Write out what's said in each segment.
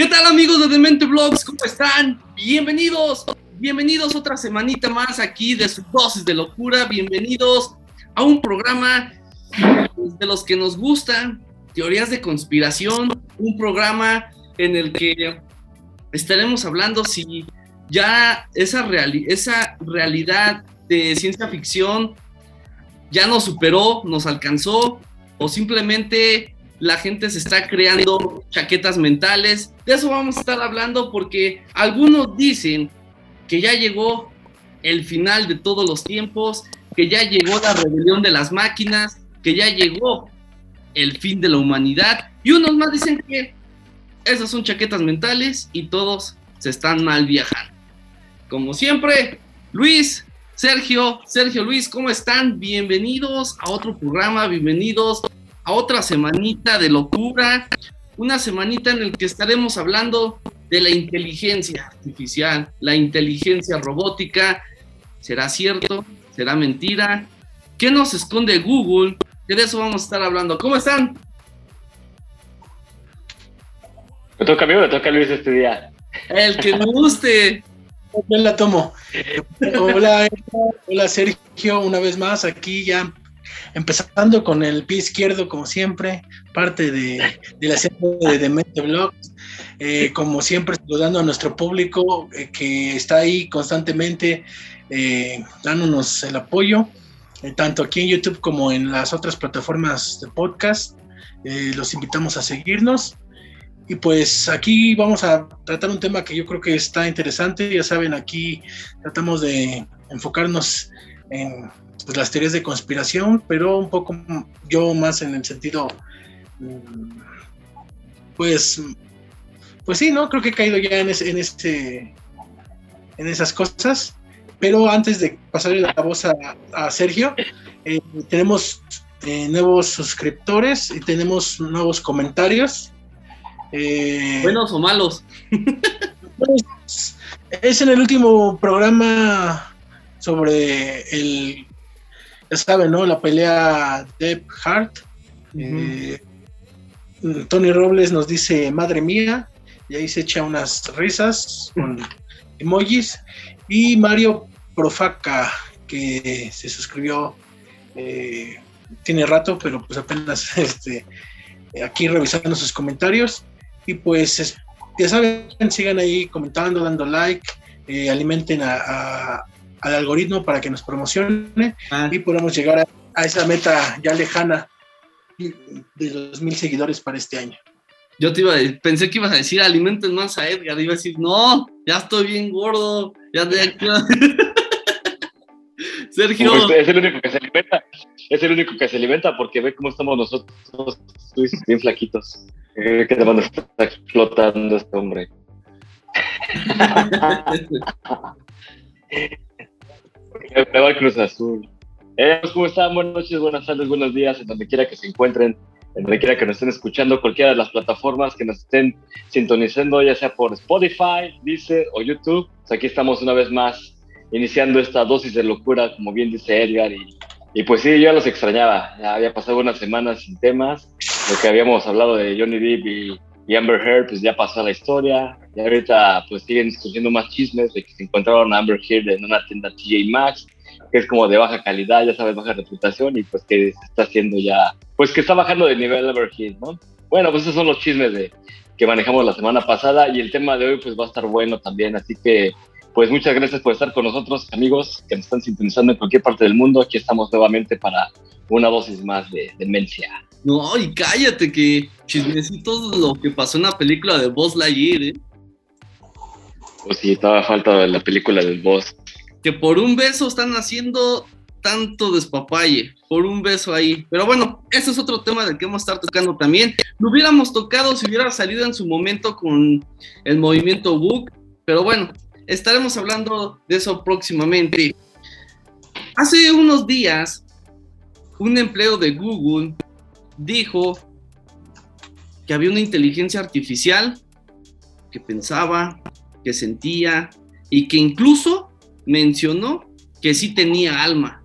¿Qué tal amigos de Demente Vlogs? ¿Cómo están? Bienvenidos, bienvenidos otra semanita más aquí de su dosis de locura. Bienvenidos a un programa de los que nos gustan, teorías de conspiración, un programa en el que estaremos hablando si ya esa, esa realidad de ciencia ficción ya nos superó, nos alcanzó, o simplemente la gente se está creando chaquetas mentales. De eso vamos a estar hablando porque algunos dicen que ya llegó el final de todos los tiempos, que ya llegó la rebelión de las máquinas, que ya llegó el fin de la humanidad. Y unos más dicen que esas son chaquetas mentales y todos se están mal viajando. Como siempre, Luis, Sergio, Sergio Luis, ¿cómo están? Bienvenidos a otro programa, bienvenidos a otra semanita de locura, una semanita en la que estaremos hablando de la inteligencia artificial, la inteligencia robótica. ¿Será cierto? ¿Será mentira? ¿Qué nos esconde Google? de eso vamos a estar hablando. ¿Cómo están? Me toca a mí o me toca a Luis este día. El que me guste. Yo la tomo. Hola, hola Sergio, una vez más aquí ya empezando con el pie izquierdo, como siempre, parte de, la serie de Demente. Eh, como siempre, saludando a nuestro público eh, que está ahí constantemente eh, dándonos el apoyo, tanto aquí en YouTube como en las otras plataformas de podcast. los invitamos a seguirnos. Y pues aquí vamos a tratar un tema que yo creo que está interesante. Ya saben, aquí tratamos de enfocarnos en pues, las teorías de conspiración, pero un poco yo más en el sentido, mm, pues, pues sí, ¿no? Creo que he caído ya en, ese, en, este, en esas cosas. Pero antes de pasarle la voz a, Sergio, eh, tenemos eh, nuevos suscriptores y tenemos nuevos comentarios. Eh, ¿Buenos o malos? Pues, es en el último programa sobre el ya saben, ¿no? La pelea Deb Hart. Eh, Tony Robles nos dice, madre mía, y ahí se echa unas risas con emojis. Y Mario Profaca, que se suscribió, eh, tiene rato, pero pues apenas este, aquí revisando sus comentarios. Y pues ya saben, sigan ahí comentando, dando like, eh, alimenten a, al algoritmo para que nos promocione ah. y podamos llegar a, esa meta ya lejana de los mil seguidores para este año. Yo te iba a, pensé que ibas a decir alimenten más a Edgar, iba a decir, no, ya estoy bien gordo, ya de aquí. Sergio. es el único que se alimenta, es el único que se alimenta porque ve cómo estamos nosotros, bien flaquitos. que te van a estar explotando este hombre. Cruz Azul. Eh, ¿Cómo están? Buenas noches, buenas tardes, buenos días, en donde quiera que se encuentren, en donde quiera que nos estén escuchando, cualquiera de las plataformas que nos estén sintonizando, ya sea por Spotify, Deezer o YouTube. Pues aquí estamos una vez más iniciando esta dosis de locura, como bien dice Edgar, y, pues sí, yo los extrañaba. Ya había pasado unas semanas sin temas, lo que habíamos hablado de Johnny Depp y y Amber Heard pues ya pasó la historia y ahorita pues siguen surgiendo más chismes de que se encontraron a Amber Heard en una tienda TJ Maxx que es como de baja calidad, ya sabes, baja reputación y pues que se está haciendo ya, pues que está bajando de nivel Amber Heard, ¿no? Bueno, pues esos son los chismes de que manejamos la semana pasada y el tema de hoy pues va a estar bueno también, así que pues muchas gracias por estar con nosotros, amigos que nos están sintonizando en cualquier parte del mundo. Aquí estamos nuevamente para una dosis más de demencia. No, y cállate que chismecitos lo que pasó en la película de Boss Lightyear, ¿eh? Pues sí, estaba falta de la película del Boss. Que por un beso están haciendo tanto despapalle, por un beso ahí. Pero bueno, ese es otro tema del que vamos a estar tocando también. Lo hubiéramos tocado si hubiera salido en su momento con el movimiento Book, pero bueno, estaremos hablando de eso próximamente. Hace unos días, un empleo de Google dijo que había una inteligencia artificial que pensaba, que sentía y que incluso mencionó que sí tenía alma.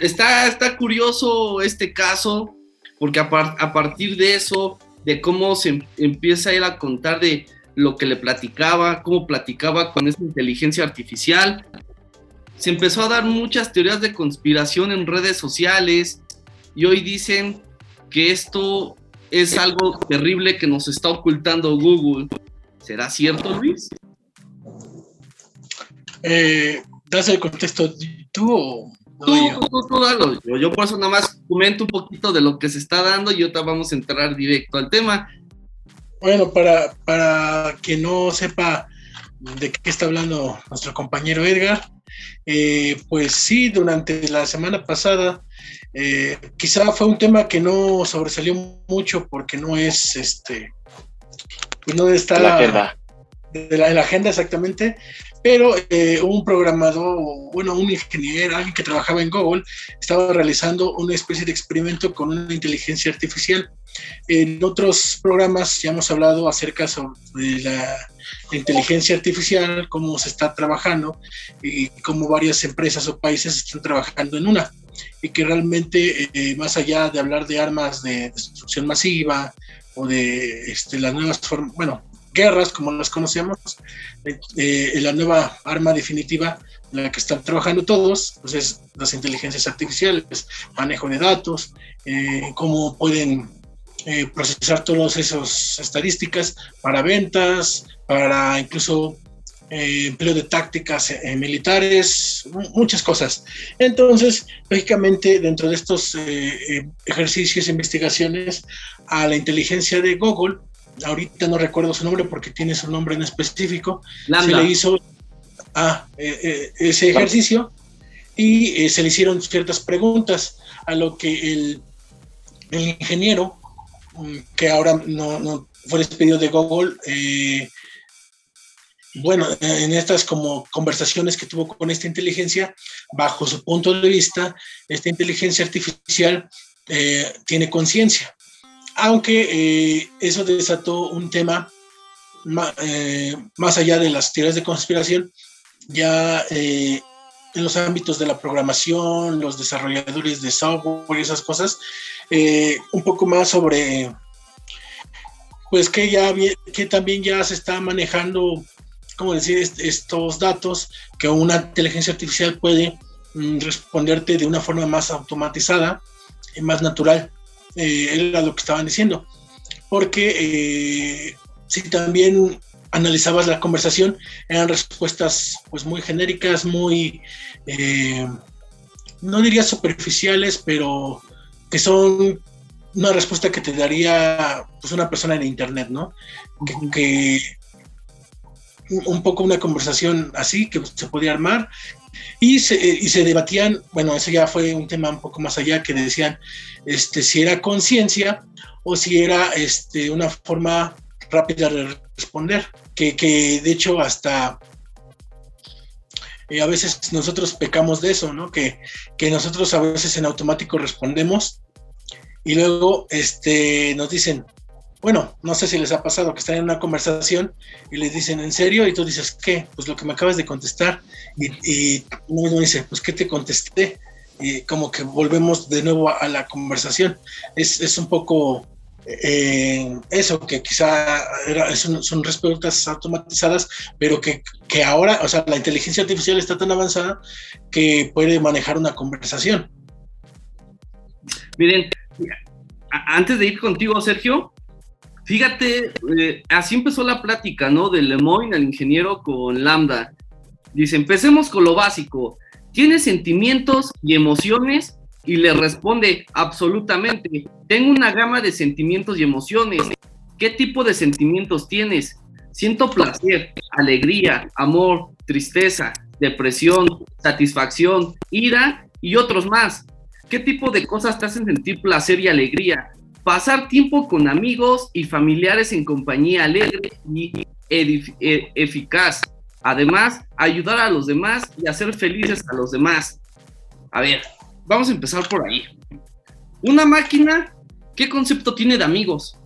Está, está, curioso este caso porque a, partir de eso de cómo se em, empieza él a contar de lo que le platicaba, cómo platicaba con esta inteligencia artificial. Se empezó a dar muchas teorías de conspiración en redes sociales y hoy dicen que esto es algo terrible que nos está ocultando Google. ¿Será cierto, Luis? Eh, ¿Das el contexto tú o tú, yo? Tú, tú, dalo. Yo, yo, por eso nada más comento un poquito de lo que se está dando y ahorita vamos a entrar directo al tema. Bueno, para, para quien no sepa de qué está hablando nuestro compañero Edgar, eh, pues sí, durante la semana pasada, eh, quizá fue un tema que no sobresalió mucho porque no es este, pues no está la agenda. De la, la agenda exactamente, pero eh, un programador, bueno, un ingeniero, alguien que trabajaba en Google, estaba realizando una especie de experimento con una inteligencia artificial. En otros programas ya hemos hablado acerca de la inteligencia artificial, cómo se está trabajando y cómo varias empresas o países están trabajando en una. Y que realmente, eh, más allá de hablar de armas de destrucción masiva o de este, las nuevas formas, bueno, guerras como las conocemos, eh, la nueva arma definitiva en la que están trabajando todos, pues es las inteligencias artificiales, manejo de datos, eh, cómo pueden eh, procesar todas esas estadísticas para ventas, para incluso empleo de tácticas militares, muchas cosas. Entonces, lógicamente, dentro de estos ejercicios e investigaciones, a la inteligencia de Google ahorita no recuerdo su nombre porque tiene su nombre en específico, se le hizo a eh, eh, ese ejercicio y eh, se le hicieron ciertas preguntas a lo que el, el ingeniero, que ahora no, fue despedido de Google, bueno, en estas como conversaciones que tuvo con esta inteligencia, bajo su punto de vista, esta inteligencia artificial tiene conciencia. Aunque eh, eso desató un tema eh, más allá de las teorías de conspiración, ya eh, en los ámbitos de la programación, los desarrolladores de software y esas cosas, un poco más sobre, pues que ya que también ya se está manejando, ¿cómo decir?, estos datos que una inteligencia artificial puede mm, responderte de una forma más automatizada y más natural eh, era lo que estaban diciendo. Porque eh, si también analizabas la conversación, eran respuestas pues muy genéricas, muy, eh, no diría superficiales, pero que son una respuesta que te daría pues una persona en internet, ¿no? que, un poco una conversación así que se podía armar. Y se, y se debatían, bueno, eso ya fue un tema un poco más allá que decían este, si era conciencia o si era este, una forma rápida de responder, que, que de hecho hasta eh, a veces nosotros pecamos de eso, ¿no? Que, que, nosotros a veces en automático respondemos y luego este, nos dicen, bueno, no sé si les ha pasado que están en una conversación y les dicen, ¿en serio? Y tú dices, ¿qué? Pues lo que me acabas de contestar. Y, y uno dice, pues ¿qué te contesté? y como que volvemos de nuevo a, la conversación. Es, es un poco eso, que quizá son, respuestas automatizadas, pero que, que, ahora, o sea, la inteligencia artificial está tan avanzada que puede manejar una conversación. Miren, antes de ir contigo, Sergio, fíjate, eh, así empezó la plática, ¿no? De Lemoyne, el ingeniero con Lambda. Dice, empecemos con lo básico tiene sentimientos y emociones y le responde absolutamente, tengo una gama de sentimientos y emociones. ¿Qué tipo de sentimientos tienes? Siento placer, alegría, amor, tristeza, depresión, satisfacción, ira y otros más. ¿Qué tipo de cosas te hacen sentir placer y alegría? Pasar tiempo con amigos y familiares en compañía alegre y e-, eficaz. Además, ayudar a los demás y hacer felices a los demás. A ver, vamos a empezar por ahí. Una máquina, ¿qué concepto tiene de amigos?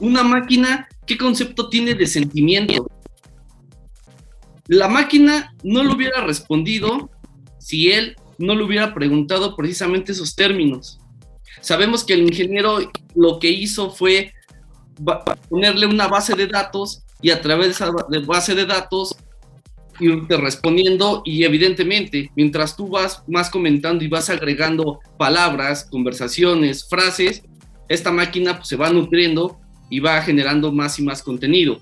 Una máquina, ¿qué concepto tiene de sentimiento? La máquina no le hubiera respondido si él no le hubiera preguntado precisamente esos términos. Sabemos que el ingeniero lo que hizo fue ponerle una base de datos y a través de esa base de datos irte respondiendo y evidentemente mientras tú vas más comentando y vas agregando palabras, conversaciones, frases, esta máquina pues, se va nutriendo y va generando más y más contenido.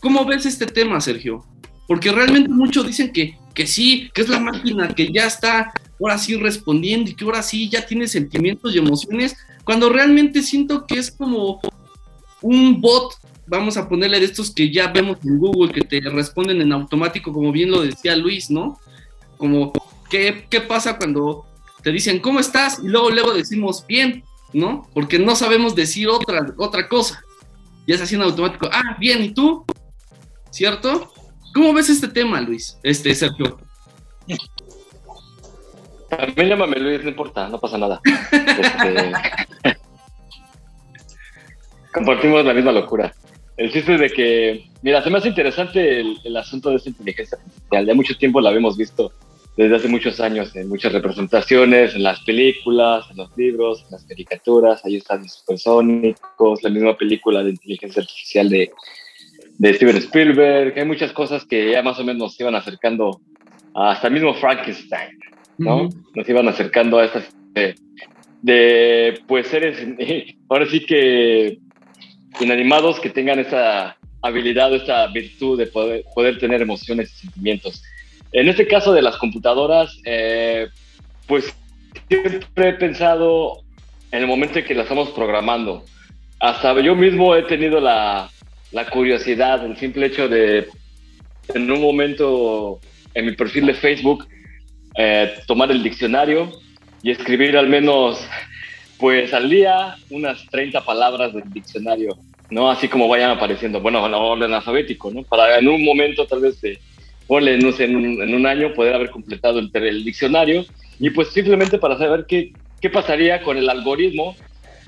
¿Cómo ves este tema, Sergio? Porque realmente muchos dicen que, que sí, que es la máquina que ya está ahora sí respondiendo y que ahora sí ya tiene sentimientos y emociones, cuando realmente siento que es como un bot, vamos a ponerle de estos que ya vemos en Google, que te responden en automático, como bien lo decía Luis, ¿no? Como, ¿qué, qué pasa cuando te dicen, ¿cómo estás? Y luego, luego decimos, bien, ¿no? Porque no sabemos decir otra, otra cosa. Ya es así en automático, ah, bien, ¿y tú? ¿Cierto? ¿Cómo ves este tema, Luis? Este, Sergio. También llámame Luis, no importa, no pasa nada. Este, compartimos la misma locura. El chiste es de que, mira, se me hace interesante el, asunto de esta inteligencia artificial. Ya mucho tiempo la habíamos visto desde hace muchos años en muchas representaciones, en las películas, en los libros, en las caricaturas. Ahí están los supersónicos, la misma película de inteligencia artificial de, de Steven Spielberg. Hay muchas cosas que ya más o menos nos iban acercando hasta el mismo Frankenstein. ¿no? Nos iban acercando a estas de, pues seres, ahora sí que inanimados que tengan esa habilidad o esta virtud de poder, tener emociones y sentimientos. En este caso de las computadoras, eh, pues siempre he pensado en el momento en que las estamos programando. Hasta yo mismo he tenido la, la curiosidad, el simple hecho de en un momento en mi perfil de Facebook eh, tomar el diccionario y escribir al menos, pues al día, unas 30 palabras del diccionario, ¿no? Así como vayan apareciendo, bueno, en orden alfabético, ¿no? Para en un momento, tal vez, de, ponle, no sé, en un, en un año, poder haber completado el, el, diccionario y pues simplemente para saber qué, qué pasaría con el algoritmo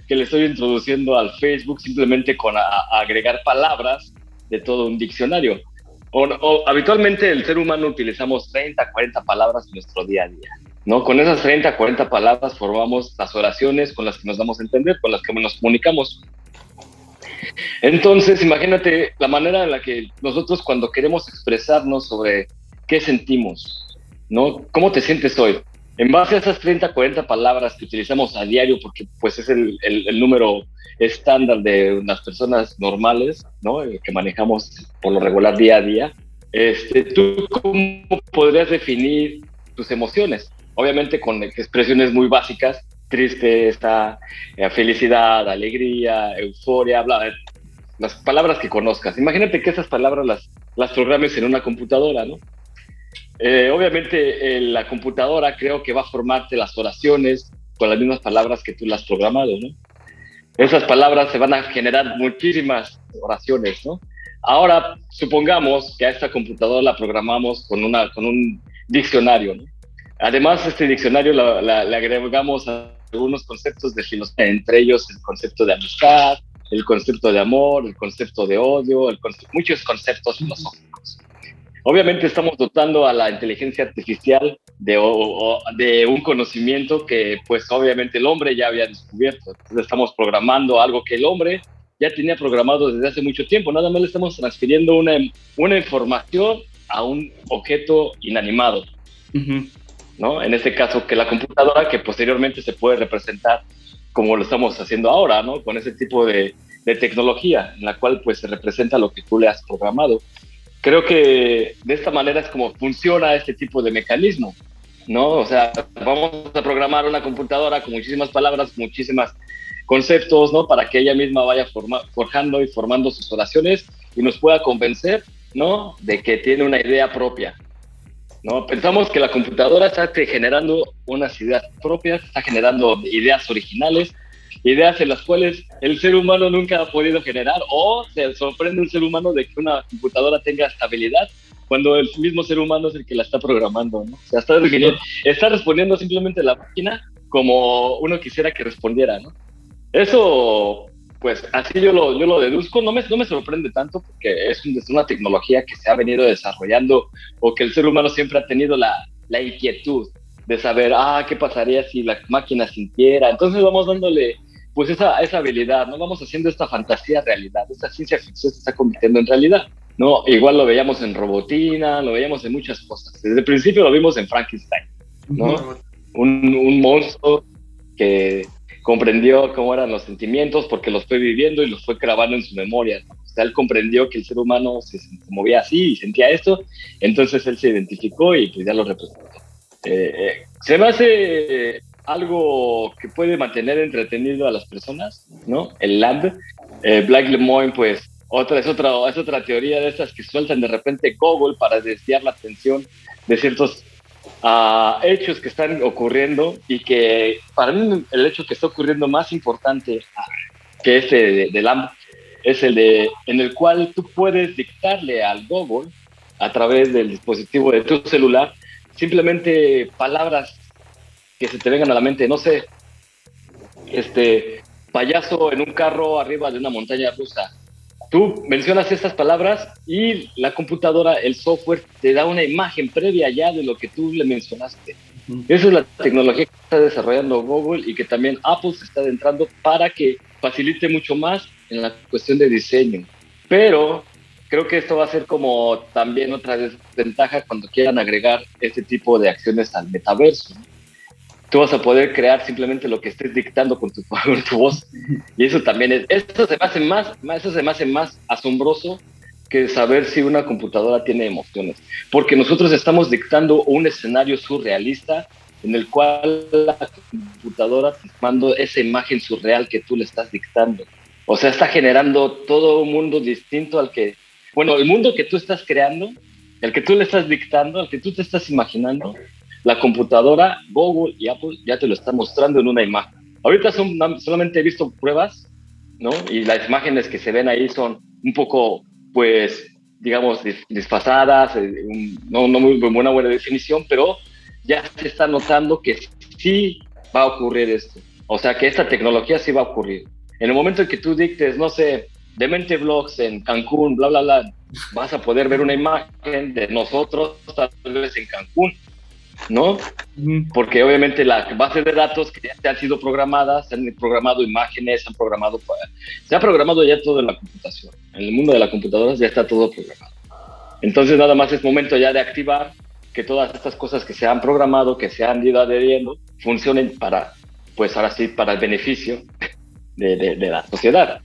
que le estoy introduciendo al Facebook simplemente con agregar palabras de todo un diccionario. O, habitualmente el ser humano utilizamos 30, 40 palabras en nuestro día a día, ¿no? Con esas 30, 40 palabras formamos las oraciones con las que nos damos a entender, con las que nos comunicamos. Entonces, imagínate la manera en la que nosotros cuando queremos expresarnos sobre qué sentimos, ¿no? ¿Cómo te sientes hoy? En base a esas 30, 40 palabras que utilizamos a diario, porque pues es el, el, el número estándar de las personas normales, ¿no? Que manejamos por lo regular día a día, este, ¿tú cómo podrías definir tus emociones? Obviamente con expresiones muy básicas, tristeza, eh, felicidad, alegría, euforia, bla, las palabras que conozcas. Imagínate que esas palabras las, las programes en una computadora, ¿no? Eh, obviamente la computadora creo que va a formarte las oraciones con las mismas palabras que tú las has programado, ¿no? esas palabras se van a generar muchísimas oraciones, ¿no? Ahora, supongamos que a esta computadora la programamos con, una, con un diccionario, ¿no? Además, este diccionario le agregamos algunos conceptos de filosofía, entre ellos el concepto de amistad, el concepto de amor, el concepto de odio, el muchos conceptos filosóficos. Obviamente estamos dotando a la inteligencia artificial de, de, un conocimiento que pues obviamente el hombre ya había descubierto. Entonces estamos programando algo que el hombre ya tenía programado desde hace mucho tiempo. Nada más le estamos transfiriendo una, una información a un objeto inanimado. ¿No? En este caso, que la computadora que posteriormente se puede representar como lo estamos haciendo ahora. Con ese tipo de, tecnología en la cual pues se representa lo que tú le has programado creo que de esta manera es como funciona este tipo de mecanismo, ¿no? O sea, vamos a programar una computadora con muchísimas palabras, muchísimos conceptos, ¿no? Para que ella misma vaya forjando y formando sus oraciones y nos pueda convencer, ¿no? De que tiene una idea propia, ¿no? Pensamos que la computadora está generando unas ideas propias, está generando ideas originales, ideas en las cuales el ser humano nunca ha podido generar o se sorprende un ser humano de que una computadora tenga estabilidad cuando el mismo ser humano es el que la está programando, ¿no? O sea, está, está respondiendo simplemente la máquina como uno quisiera que respondiera, ¿no? Eso, pues así yo lo, yo lo deduzco, no me, no me sorprende tanto porque es, una tecnología que se ha venido desarrollando o que el ser humano siempre ha tenido la, la inquietud de saber, ah, ¿qué pasaría si la máquina sintiera? Entonces vamos dándole pues esa, esa habilidad, ¿no? Vamos haciendo esta fantasía realidad, esta ciencia ficción se está convirtiendo en realidad, ¿no? Igual lo veíamos en Robotina, lo veíamos en muchas cosas. Desde el principio lo vimos en Frankenstein, ¿no? Un, un monstruo que comprendió cómo eran los sentimientos porque los fue viviendo y los fue grabando en su memoria. Él comprendió que el ser humano se, movía así y sentía esto, entonces él se identificó y pues ya lo representó. Eh, eh, se me hace algo que puede mantener entretenido a las personas, ¿no? El lab. Eh, Black Lemoyne, pues, otra, es, otra, es otra teoría de estas que sueltan de repente Google para desviar la atención de ciertos a hechos que están ocurriendo y que para mí el hecho que está ocurriendo más importante que este de, de LAMP es el de en el cual tú puedes dictarle al Google a través del dispositivo de tu celular simplemente palabras que se te vengan a la mente, no sé, este payaso en un carro arriba de una montaña rusa, Tú mencionas estas palabras y la computadora, el software, te da una imagen previa ya de lo que tú le mencionaste. Esa es la tecnología que está desarrollando Google y que también Apple se está adentrando para que facilite mucho más en la cuestión de diseño. Pero creo que esto va a ser como también otra desventaja cuando quieran agregar este tipo de acciones al metaverso tú vas a poder crear simplemente lo que estés dictando con tu, voz. Y eso también es, eso se me hace más, eso se me hace más asombroso que saber si una computadora tiene emociones. Porque nosotros estamos dictando un escenario surrealista en el cual la computadora te manda esa imagen surreal que tú le estás dictando. O sea, está generando todo un mundo distinto al que, bueno, el mundo que tú estás creando, el que tú le estás dictando, el que tú te estás imaginando, la computadora, Google y Apple ya te lo están mostrando en una imagen. Ahorita son, solamente he visto pruebas, ¿no? Y las imágenes que se ven ahí son un poco, pues, digamos, desfasadas, eh, no, no muy buena, buena definición, pero ya se está notando que sí va a ocurrir esto. O sea, que esta tecnología sí va a ocurrir. En el momento en que tú dictes, no sé, Demente Vlogs en Cancún, bla, bla, bla, vas a poder ver una imagen de nosotros tal vez en Cancún ¿no? Porque obviamente la base de datos que ya han sido programadas, se han programado imágenes, se han programado, se ha programado ya todo en la computación. En el mundo de las computadoras ya está todo programado. Entonces nada más es momento ya de activar que todas estas cosas que se han programado, que se han ido adheriendo, funcionen para, pues ahora sí, para el beneficio de, de la sociedad.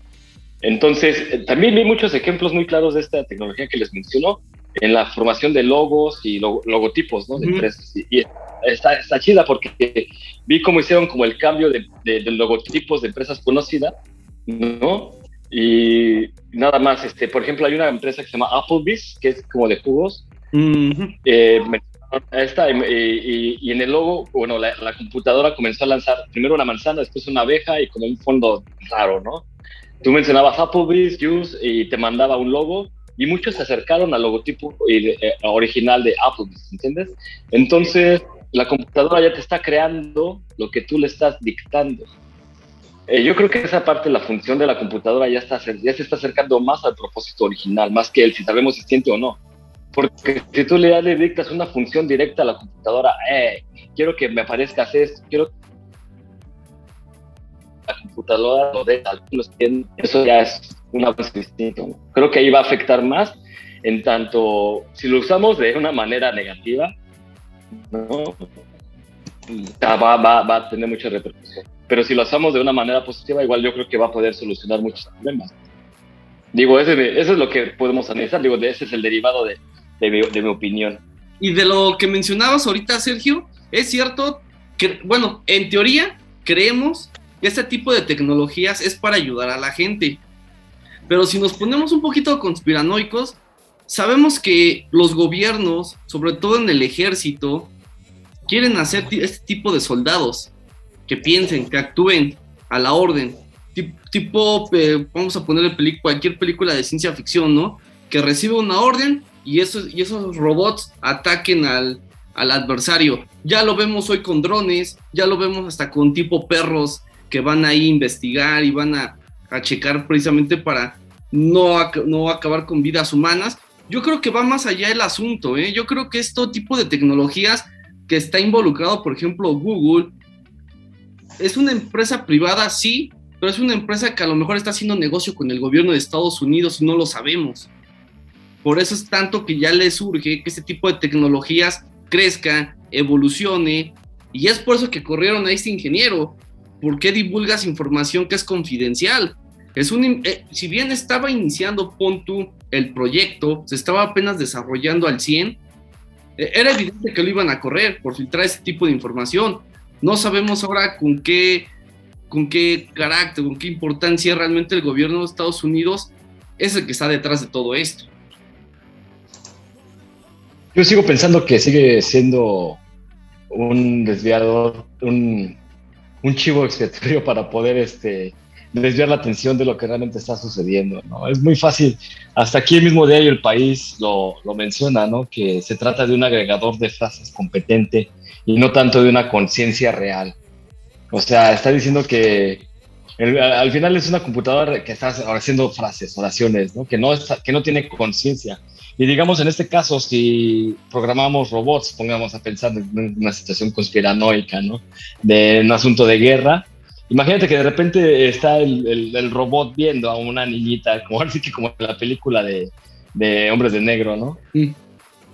Entonces, eh, también vi muchos ejemplos muy claros de esta tecnología que les mencionó, en la formación de logos y logotipos ¿no? de empresas. Y, está, está, chida porque vi cómo hicieron como el cambio de, de, logotipos de empresas conocidas, ¿no? Y nada más, este, por ejemplo, hay una empresa que se llama Applebee's, que es como de jugos. Eh, esta, y, y, en el logo, bueno, la, la, computadora comenzó a lanzar primero una manzana, después una abeja y como un fondo raro, ¿no? Tú mencionabas Applebee's, Juice y te mandaba un logo y muchos se acercaron al logotipo eh, original de Apple, ¿entiendes? Entonces, la computadora ya te está creando lo que tú le estás dictando. Eh, yo creo que esa parte la función de la computadora ya, se está acercando más al propósito original, más que el si sabemos si siente o no. Porque si tú le, le dictas una función directa a la computadora, eh, quiero que me aparezcas esto, quiero la computadora lo de eso ya es un avance distinto. Creo que ahí va a afectar más en tanto, si lo usamos de una manera negativa, ¿no? va, va, va a tener mucha repercusión. Pero si lo usamos de una manera positiva, igual yo creo que va a poder solucionar muchos problemas. Digo, ese, eso es lo que podemos analizar, digo, ese es el derivado de, de, mi, de mi opinión. Y de lo que mencionabas ahorita, Sergio, es cierto que, bueno, en teoría creemos que este tipo de tecnologías es para ayudar a la gente, pero si nos ponemos un poquito conspiranoicos, sabemos que los gobiernos, sobre todo en el ejército, quieren hacer este tipo de soldados que piensen, que actúen a la orden. Tipo, eh, vamos a ponerle cualquier película de ciencia ficción, ¿no? Que recibe una orden y esos, y esos robots ataquen al, al adversario. Ya lo vemos hoy con drones, ya lo vemos hasta con tipo perros que van ahí a investigar y van a, a checar precisamente para no, no acabar con vidas humanas. Yo creo que va más allá el asunto, ¿eh? Yo creo que este tipo de tecnologías que está involucrado, por ejemplo, Google, es una empresa privada, sí, pero es una empresa que a lo mejor está haciendo negocio con el gobierno de Estados Unidos y no lo sabemos. Por eso es tanto que ya le surge que este tipo de tecnologías crezca, evolucione, y es por eso que corrieron a este ingeniero. ¿Por qué divulgas información que es confidencial? Es un, eh, si bien estaba iniciando Pontu el proyecto, se estaba apenas desarrollando al 100, eh, era evidente que lo iban a correr por filtrar ese tipo de información. No sabemos ahora con qué, con qué carácter, con qué importancia realmente el gobierno de Estados Unidos es el que está detrás de todo esto. Yo sigo pensando que sigue siendo un desviador, un, un chivo expiatorio para poder este, desviar la atención de lo que realmente está sucediendo. ¿no? Es muy fácil. Hasta aquí el mismo diario El País lo, lo menciona, ¿no? que se trata de un agregador de frases competente y no tanto de una conciencia real. O sea, está diciendo que al final es una computadora que está haciendo frases, oraciones, ¿no? que, no está, que no tiene conciencia. Y digamos, en este caso, si programamos robots, pongamos a pensar en una situación conspiranoica, ¿no? De un asunto de guerra, Imagínate que de repente está el, el, robot viendo a una niñita, como así que como en la película de, de Hombres de Negro, ¿no?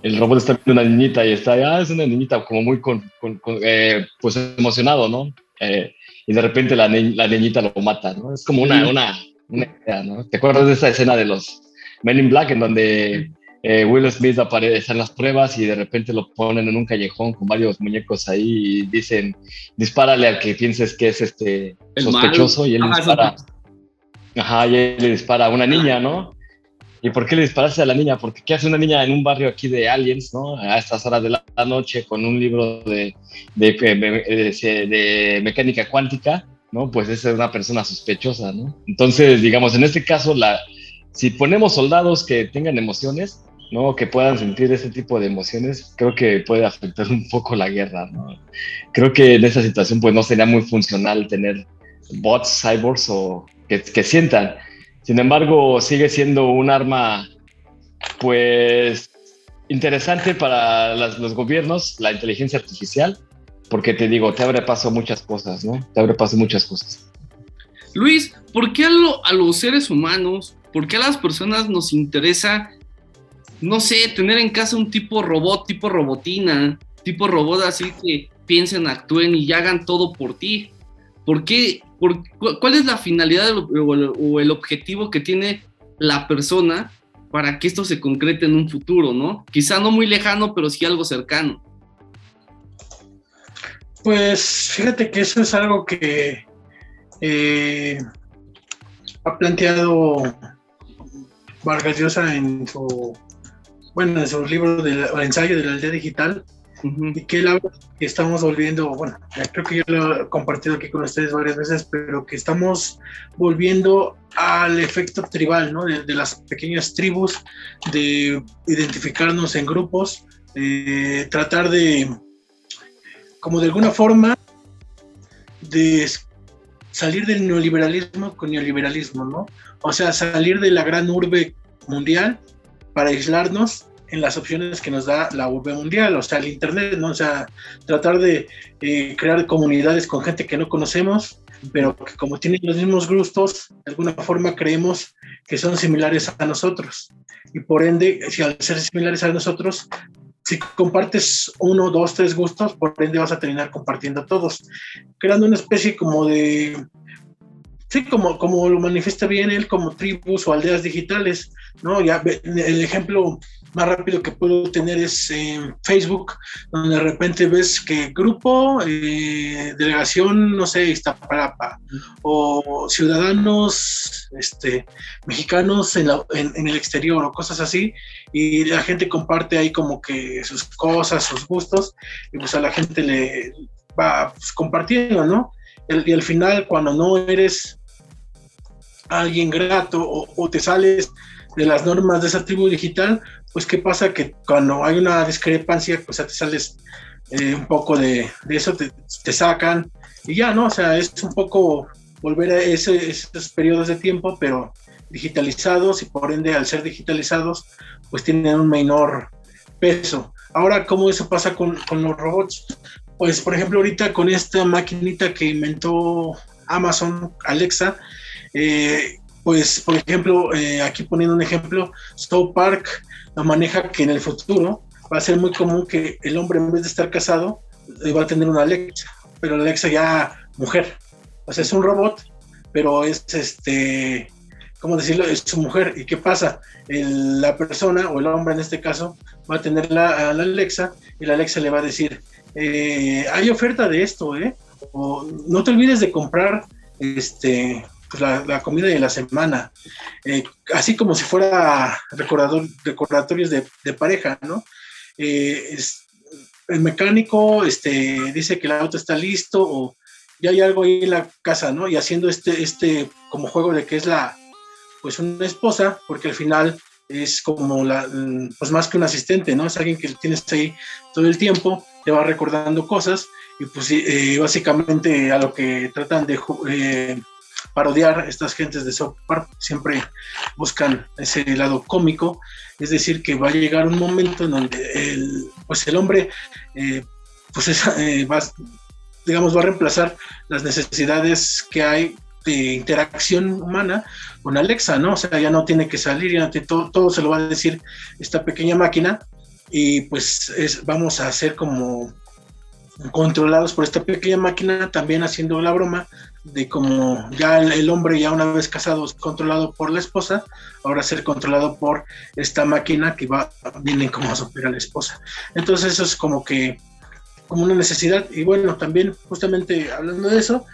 El robot está viendo a una niñita y está, ah, es una niñita como muy con, con, eh, pues emocionado, ¿no? Eh, y de repente la, la, niñita lo mata, ¿no? Es como una, una, una idea, ¿no? ¿Te acuerdas de esa escena de los Men in Black en donde eh, Will Smith aparece en las pruebas y de repente lo ponen en un callejón con varios muñecos ahí y dicen, dispárale al que pienses que es este sospechoso y él dispara. Ajá, y él le dispara a una niña, ¿no? ¿Y por qué le disparaste a la niña? Porque ¿qué hace una niña en un barrio aquí de aliens, ¿no? A estas horas de la noche con un libro de, de, de, de mecánica cuántica, ¿no? Pues esa es una persona sospechosa, ¿no? Entonces, digamos, en este caso, la, si ponemos soldados que tengan emociones, ¿no? Que puedan sentir ese tipo de emociones, creo que puede afectar un poco la guerra, ¿no? Creo que en esa situación pues no sería muy funcional tener bots, cyborgs o que, sientan. Sin embargo, sigue siendo un arma pues interesante para los gobiernos, la inteligencia artificial, porque te digo, te abre paso muchas cosas, ¿no? Te abre paso muchas cosas. Luis, ¿por qué a, a los seres humanos, por qué a las personas nos interesa no sé, tener en casa un tipo robot, tipo robotina, tipo robot así que piensen, actúen y hagan todo por ti. ¿Por qué? ¿Cuál es la finalidad o el objetivo que tiene la persona para que esto se concrete en un futuro, ¿no? Quizá no muy lejano, pero sí algo cercano. Pues fíjate que eso es algo que eh, ha planteado Vargas Llosa en su bueno, en su libro del ensayo de la aldea digital, y que él habla que estamos volviendo, bueno, creo que yo lo he compartido aquí con ustedes varias veces, pero que estamos volviendo al efecto tribal, ¿no? De, las pequeñas tribus, de identificarnos en grupos, de tratar de, como de alguna forma, de salir del neoliberalismo con neoliberalismo, ¿no? O sea, salir de la gran urbe mundial para aislarnos en las opciones que nos da la urbe mundial, o sea, el Internet, ¿no? O sea, tratar de eh, crear comunidades con gente que no conocemos, pero que como tienen los mismos gustos, de alguna forma creemos que son similares a nosotros. Y por ende, si al ser similares a nosotros, si compartes uno, dos, tres gustos, por ende vas a terminar compartiendo todos, creando una especie como de Sí, como, como lo manifiesta bien él, como tribus o aldeas digitales, ¿no? Ya el ejemplo más rápido que puedo tener es en Facebook, donde de repente ves que grupo, eh, delegación, no sé, Iztapalapa, o ciudadanos este, mexicanos en, en, el exterior o cosas así, y la gente comparte ahí como que sus cosas, sus gustos, y pues a la gente le va pues, compartiendo, ¿no? y al final cuando no eres alguien grato o, te sales de las normas de esa tribu digital, pues qué pasa que cuando hay una discrepancia, pues ya te sales eh, un poco de, eso, te, sacan y ya, ¿no? O sea, es un poco volver a ese, esos periodos de tiempo, pero digitalizados y por ende al ser digitalizados, pues tienen un menor peso. Ahora, ¿cómo eso pasa con, con los robots? Pues, por ejemplo, ahorita con esta maquinita que inventó Amazon Alexa. Eh, pues, por ejemplo, eh, aquí poniendo un ejemplo, Stowe Park lo maneja que en el futuro va a ser muy común que el hombre en vez de estar casado va a tener una Alexa, pero Alexa ya mujer. O sea, es un robot, pero es este, ¿cómo decirlo? Es su mujer. ¿Y qué pasa? la persona o el hombre en este caso va a tener la, la Alexa y la Alexa le va a decir, eh, hay oferta de esto, ¿eh? O no te olvides de comprar este, pues la, comida de la semana, eh, así como si fuera recordador, recordatorios de, de pareja, ¿no? Eh, el mecánico este, dice que el auto está listo o ya hay algo ahí en la casa, ¿no? Y haciendo este, este como juego de que es la, pues una esposa, porque al final es como la, pues más que un asistente, ¿no? Es alguien que tienes ahí todo el tiempo, te va recordando cosas y pues eh, básicamente a lo que tratan de eh, parodiar estas gentes de South Park siempre buscan ese lado cómico, es decir, que va a llegar un momento en donde el, pues el hombre eh, pues va, digamos, va a reemplazar las necesidades que hay de interacción humana con Alexa, ¿no? O sea, ya no tiene que salir, ya todo, todo se lo va a decir esta pequeña máquina y pues es, vamos a ser como controlados por esta pequeña máquina, también haciendo la broma de como ya el, hombre ya una vez casado es controlado por la esposa, ahora ser controlado por esta máquina que va, viene como a superar a la esposa. Entonces eso es como que como una necesidad y bueno, también justamente hablando de eso,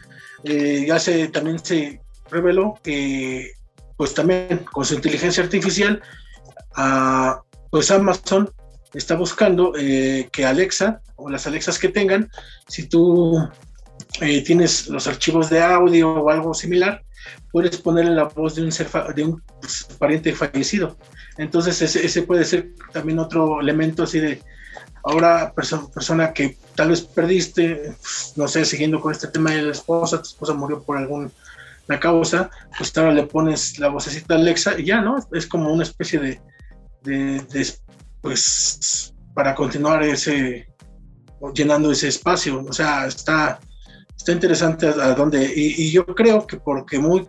eh, ya se también se reveló que pues también con su inteligencia artificial, ah, pues Amazon está buscando eh, que Alexa o las Alexas que tengan, si tú eh, tienes los archivos de audio o algo similar, puedes ponerle la voz de un, de un pues, pariente fallecido. Entonces ese, puede ser también otro elemento así de, ahora persona que tal vez perdiste, pues, no sé, siguiendo con este tema de la esposa, tu esposa murió por alguna causa, pues ahora le pones la vocecita Alexa y ya, ¿no? Es como una especie de, de, de pues, para continuar ese, llenando ese espacio. O sea, está, está interesante a, dónde, y, yo creo que porque muy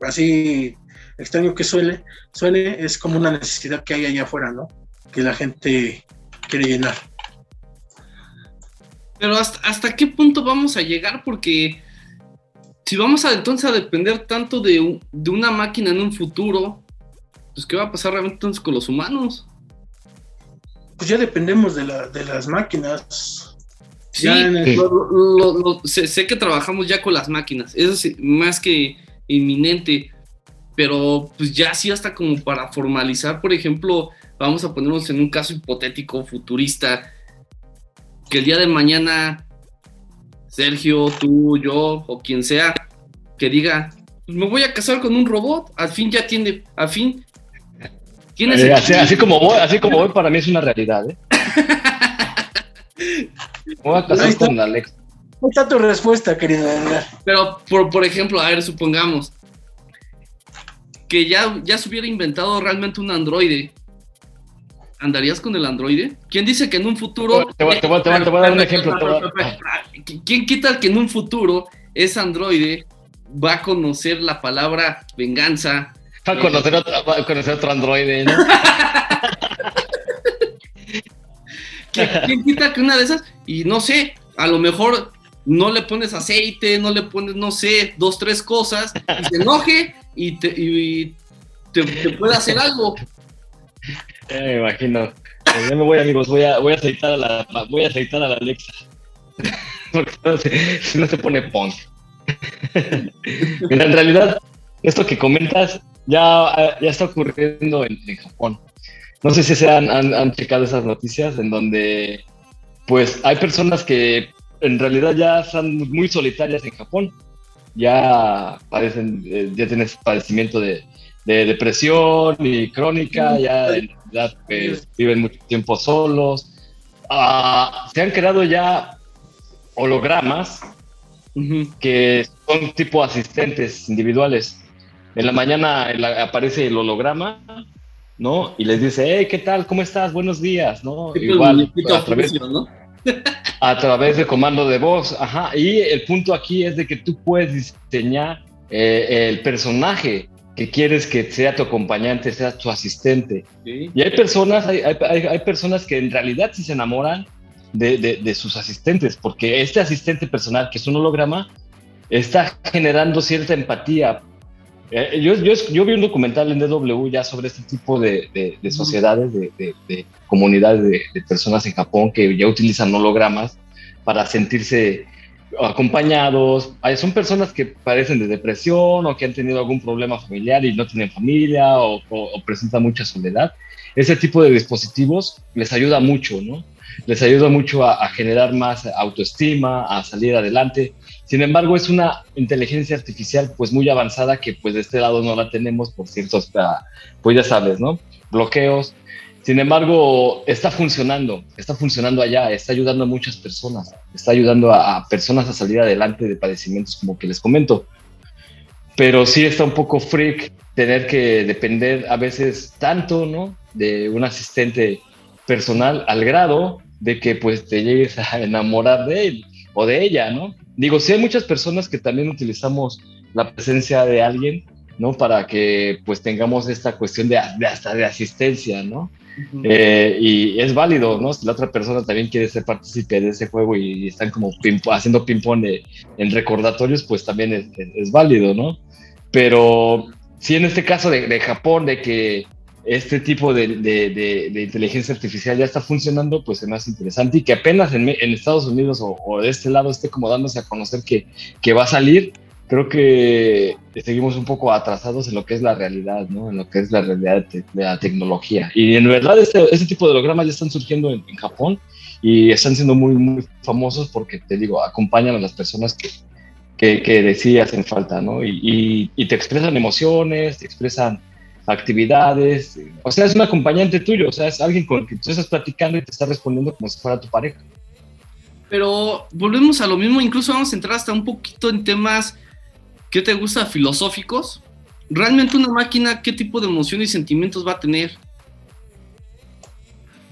así extraño que suele, suene, es como una necesidad que hay allá afuera, ¿no? Que la gente quiere llenar. Pero hasta, hasta qué punto vamos a llegar, porque si vamos a entonces a depender tanto de, de una máquina en un futuro, pues ¿qué va a pasar realmente entonces con los humanos? Pues ya dependemos de, la, de las máquinas. Sí, sé, que trabajamos ya con las máquinas, eso es más que inminente, pero pues ya sí hasta como para formalizar, por ejemplo, vamos a ponernos en un caso hipotético, futurista, que el día de mañana Sergio, tú, yo o quien sea, que diga, pues me voy a casar con un robot, al fin ya tiene, al fin. Eh, así, como voy, así como voy, para mí es una realidad, ¿eh? voy a casar con Alex. ¿Cómo está tu respuesta, querida? Pero, por, por ejemplo, a ver, supongamos que ya, ya se hubiera inventado realmente un androide ¿Andarías con el androide? ¿Quién dice que en un futuro... Te voy, a dar un ejemplo. ¿Quién quita que en un futuro ese androide va a conocer la palabra venganza? Va a conocer, otro, va a conocer otro androide, ¿no? ¿Quién quita que una de esas? Y no sé, a lo mejor no le pones aceite, no le pones, no sé, dos, tres cosas, y se enoje y te, y te, puede hacer algo. Me imagino. Pues ya me voy, amigos. Voy a, voy a aceitar a la, voy a aceitar a la Alexa. Porque si no se pone punk. Mira, en realidad, esto que comentas ya, ya está ocurriendo en, Japón. No sé si se han, han, checado esas noticias en donde, pues, hay personas que en realidad ya están muy solitarias en Japón. Ya padecen, eh, ya tienen padecimiento de, de depresión y crónica, ya ya viven mucho tiempo solos. Ah, se han creado ya hologramas que son tipo asistentes individuales. En la mañana aparece el holograma, ¿no? Y les dice, hey, ¿qué tal? ¿Cómo estás? Buenos días, ¿no? Igual, a través, ¿no? a través de comando de voz. Ajá. Y el punto aquí es de que tú puedes diseñar eh, el personaje que quieres que sea tu acompañante, sea tu asistente. Y hay personas, hay, hay, hay, personas que en realidad sí se enamoran de, de, de, sus asistentes, porque este asistente personal, que es un holograma, está generando cierta empatía. Eh, yo, yo, yo, vi un documental en DW ya sobre este tipo de, de sociedades, de, comunidades de, personas en Japón que ya utilizan hologramas para sentirse acompañados. Son personas que padecen de depresión o que han tenido algún problema familiar y no tienen familia o, o, presentan mucha soledad. Ese tipo de dispositivos les ayuda mucho, ¿no? Les ayuda mucho a, a, generar más autoestima, a salir adelante. Sin embargo, es una inteligencia artificial pues muy avanzada que pues de este lado no la tenemos por ciertos, pues ya sabes, ¿no? Bloqueos, sin embargo, está funcionando, está funcionando allá, está ayudando a muchas personas, está ayudando a, personas a salir adelante de padecimientos como que les comento. Pero sí está un poco freak tener que depender a veces tanto, ¿no? De un asistente personal al grado de que pues te llegues a enamorar de él o de ella, ¿no? Digo, sí hay muchas personas que también utilizamos la presencia de alguien, ¿no? Para que pues tengamos esta cuestión de, de hasta de asistencia, ¿no? Eh, y es válido, ¿no? Si la otra persona también quiere ser partícipe de ese juego y, están como haciendo ping-pong en recordatorios, pues también es, es, válido, ¿no? Pero sí, en este caso de, de Japón, de que este tipo de, de, de, inteligencia artificial ya está funcionando, pues es más interesante y que apenas en, en Estados Unidos o, o, de este lado esté como dándose a conocer que, que va a salir, creo que seguimos un poco atrasados en lo que es la realidad, ¿no? En lo que es la realidad de, la tecnología. Y en verdad este, este, tipo de hologramas ya están surgiendo en, Japón y están siendo muy, muy famosos porque, te digo, acompañan a las personas que, que, que de hacen falta, ¿no? Y, y, te expresan emociones, te expresan actividades. O sea, es un acompañante tuyo, o sea, es alguien con el que tú estás platicando y te está respondiendo como si fuera tu pareja. Pero volvemos a lo mismo, incluso vamos a entrar hasta un poquito en temas ¿Qué te gusta? Filosóficos. ¿Realmente una máquina qué tipo de emociones y sentimientos va a tener?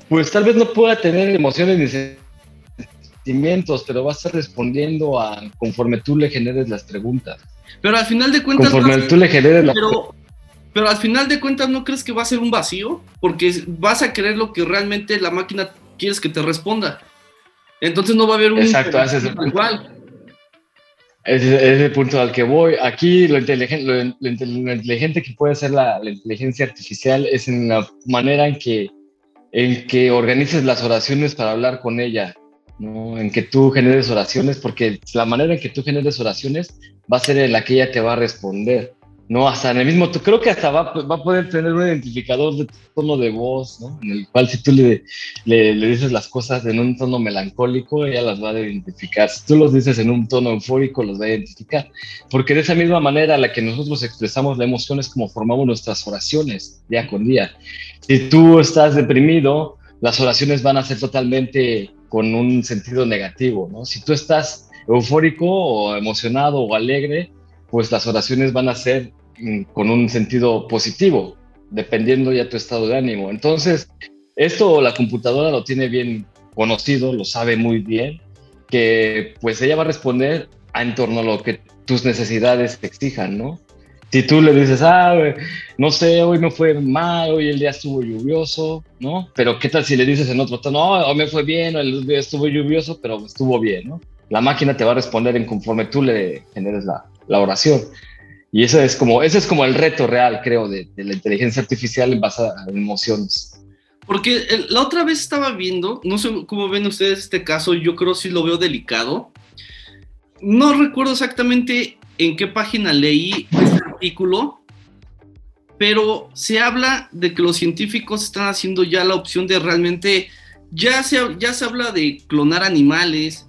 Pues tal vez no pueda tener emociones ni sentimientos, pero va a estar respondiendo a conforme tú le generes las preguntas. Pero al final de cuentas. Conforme tú le generes las pero, pero al final de cuentas, ¿no crees que va a ser un vacío? Porque vas a querer lo que realmente la máquina quieres que te responda. Entonces no va a haber un. Exacto, ese es el igual. Ese es el punto al que voy. Aquí lo inteligente, lo, lo inteligente que puede ser la, la, inteligencia artificial es en la manera en que, en que organices las oraciones para hablar con ella, ¿no? en que tú generes oraciones, porque la manera en que tú generes oraciones va a ser en la que ella te va a responder. No, hasta en el mismo, creo que hasta va, va, a poder tener un identificador de tono de voz, ¿no? En el cual si tú le, le, dices las cosas en un tono melancólico, ella las va a identificar. Si tú los dices en un tono eufórico, los va a identificar. Porque de esa misma manera la que nosotros expresamos la emoción es como formamos nuestras oraciones día con día. Si tú estás deprimido, las oraciones van a ser totalmente con un sentido negativo, ¿no? Si tú estás eufórico o emocionado o alegre, pues las oraciones van a ser mm, con un sentido positivo, dependiendo ya tu estado de ánimo. Entonces, esto la computadora lo tiene bien conocido, lo sabe muy bien, que pues ella va a responder en torno a lo que tus necesidades te exijan, ¿no? Si tú le dices, ah, no sé, hoy me fue mal, hoy el día estuvo lluvioso, ¿no? Pero ¿qué tal si le dices en otro tono, no, hoy me fue bien, el día estuvo lluvioso, pero estuvo bien, ¿no? La máquina te va a responder en conforme tú le generes la, la oración. Y eso es como, ese es como el reto real, creo, de, de la inteligencia artificial en base a emociones. Porque la otra vez estaba viendo, no sé cómo ven ustedes este caso, yo creo sí lo veo delicado. No recuerdo exactamente en qué página leí este artículo, pero se habla de que los científicos están haciendo ya la opción de realmente, ya se, ya se habla de clonar animales,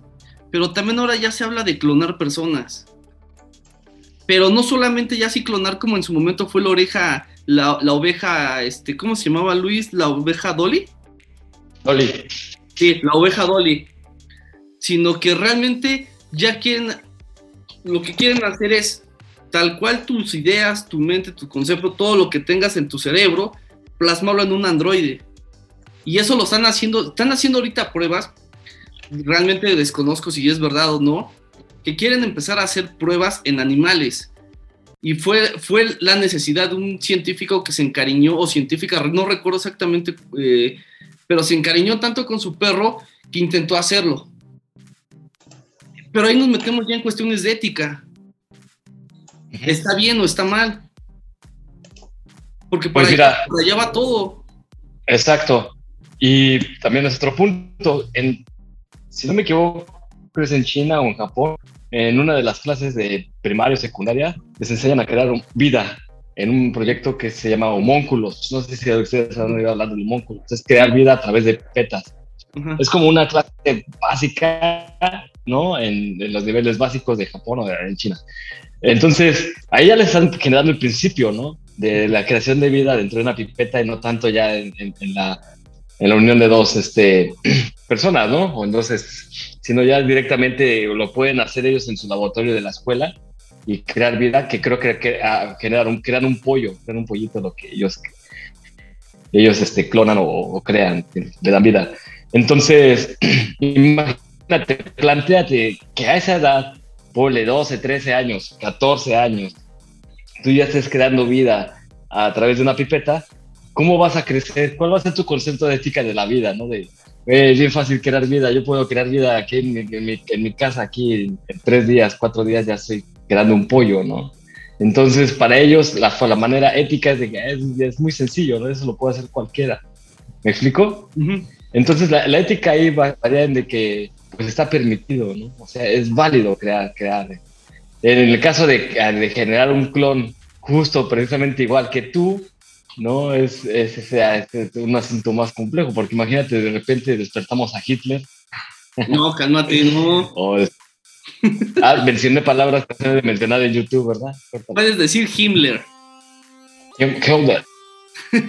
pero también ahora ya se habla de clonar personas pero no solamente ya sí clonar como en su momento fue la oreja, la, la, oveja, este, ¿cómo se llamaba Luis? La oveja Dolly. Dolly. Sí, la oveja Dolly. Sino que realmente ya quieren, lo que quieren hacer es tal cual tus ideas, tu mente, tu concepto, todo lo que tengas en tu cerebro, plasmarlo en un androide. Y eso lo están haciendo, están haciendo ahorita pruebas realmente desconozco si es verdad o no, que quieren empezar a hacer pruebas en animales. Y fue, fue la necesidad de un científico que se encariñó, o científica, no recuerdo exactamente, eh, pero se encariñó tanto con su perro que intentó hacerlo. Pero ahí nos metemos ya en cuestiones de ética. ¿Está bien o está mal? Porque pues para, allá, va todo. Exacto. Y también es otro punto. En, si no me equivoco, es en China o en Japón, en una de las clases de primaria o secundaria, les enseñan a crear vida en un proyecto que se llama homónculos. No sé si ustedes han oído hablar de homónculos. Es crear vida a través de petas. Es como una clase básica, ¿no? En, en, los niveles básicos de Japón o de en China. Entonces, ahí ya les están generando el principio, ¿no? De la creación de vida dentro de una pipeta y no tanto ya en, la, en la, unión de dos este, personas, ¿no? O entonces, sino ya directamente lo pueden hacer ellos en su laboratorio de la escuela y crear vida, que creo que, que generar un, crear un pollo, crear un pollito, lo que ellos, ellos este, clonan o, crean, le dan vida. Entonces, imagínate, planteate que a esa edad ponle 12, 13 años, 14 años, tú ya estés creando vida a través de una pipeta, ¿cómo vas a crecer? ¿Cuál va a ser tu concepto de ética de la vida? ¿no? De, eh, es bien fácil crear vida, yo puedo crear vida aquí en mi, en mi, casa, aquí en, tres días, cuatro días ya estoy creando un pollo, ¿no? Entonces, para ellos, la, la manera ética es de que es, muy sencillo, ¿no? Eso lo puede hacer cualquiera. ¿Me explico? Entonces, la, la, ética ahí varía en de que pues está permitido, ¿no? O sea, es válido crear, crear. En el caso de, de generar un clon justo, precisamente igual que tú, ¿no? Es, es, es, un asunto más complejo, porque imagínate, de repente despertamos a Hitler. No, cálmate, no. o ah, mencioné palabras que se deben mencionar en YouTube, ¿verdad? Puedes decir Himmler. Himmler.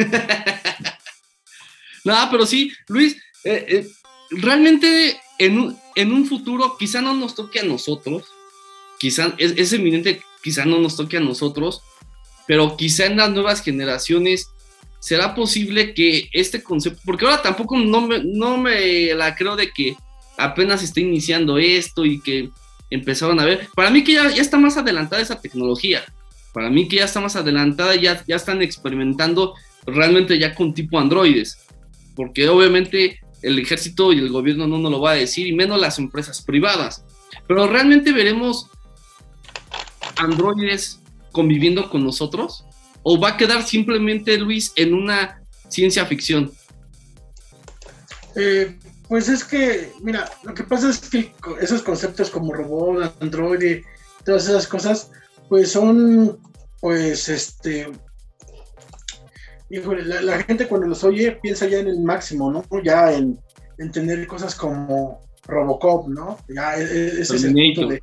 no, pero sí, Luis, eh, eh, realmente en un, en un futuro quizá no nos toque a nosotros, quizá es, es, evidente, quizá no nos toque a nosotros, pero quizá en las nuevas generaciones será posible que este concepto, porque ahora tampoco no me, no me la creo de que apenas está iniciando esto y que empezaron a ver, para mí que ya, ya está más adelantada esa tecnología, para mí que ya está más adelantada, ya, ya están experimentando realmente ya con tipo androides, porque obviamente el ejército y el gobierno no nos lo va a decir, y menos las empresas privadas. Pero realmente veremos androides conviviendo con nosotros, o va a quedar simplemente, Luis, en una ciencia ficción. Eh, pues es que, mira, lo que pasa es que esos conceptos como robot, androide, todas esas cosas, pues son, pues, este, híjole, la, gente cuando los oye piensa ya en el máximo, ¿no? Ya en, tener cosas como Robocop, ¿no? Ya e, e, ese es el punto de,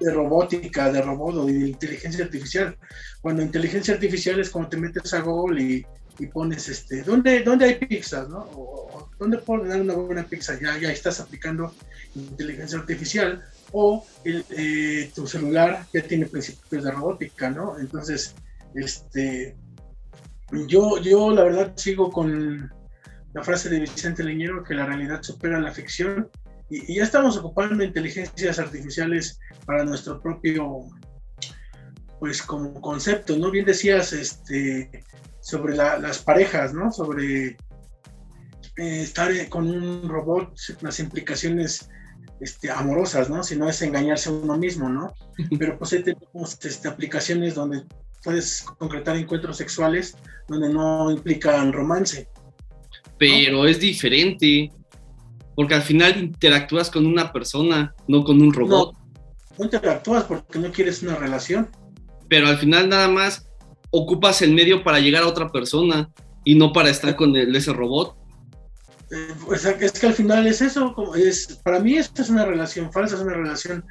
robótica, de robot o de inteligencia artificial. Cuando inteligencia artificial es como te metes a Google y, pones, este, ¿dónde, ¿dónde hay pizzas, no? O, ¿Dónde puedo dar una buena pizza? Ya, ya estás aplicando inteligencia artificial o eh, tu celular ya tiene principios de robótica, ¿no? Entonces, este, yo, yo la verdad sigo con la frase de Vicente Leñero que la realidad supera la ficción y, ya estamos ocupando inteligencias artificiales para nuestro propio pues como concepto, ¿no? Bien decías este, sobre las parejas, ¿no? Sobre eh, estar con un robot, las implicaciones este, amorosas, ¿no? Si no es engañarse a uno mismo, ¿no? Pero pues tenemos este, aplicaciones donde puedes concretar encuentros sexuales donde no implican romance. Pero es diferente, porque al final interactúas con una persona, no con un robot. No, interactúas porque no quieres una relación. Pero al final nada más ocupas el medio para llegar a otra persona y no para estar con ese robot. Eh, pues, es que al final es eso, es, para mí esto es una relación falsa, es una relación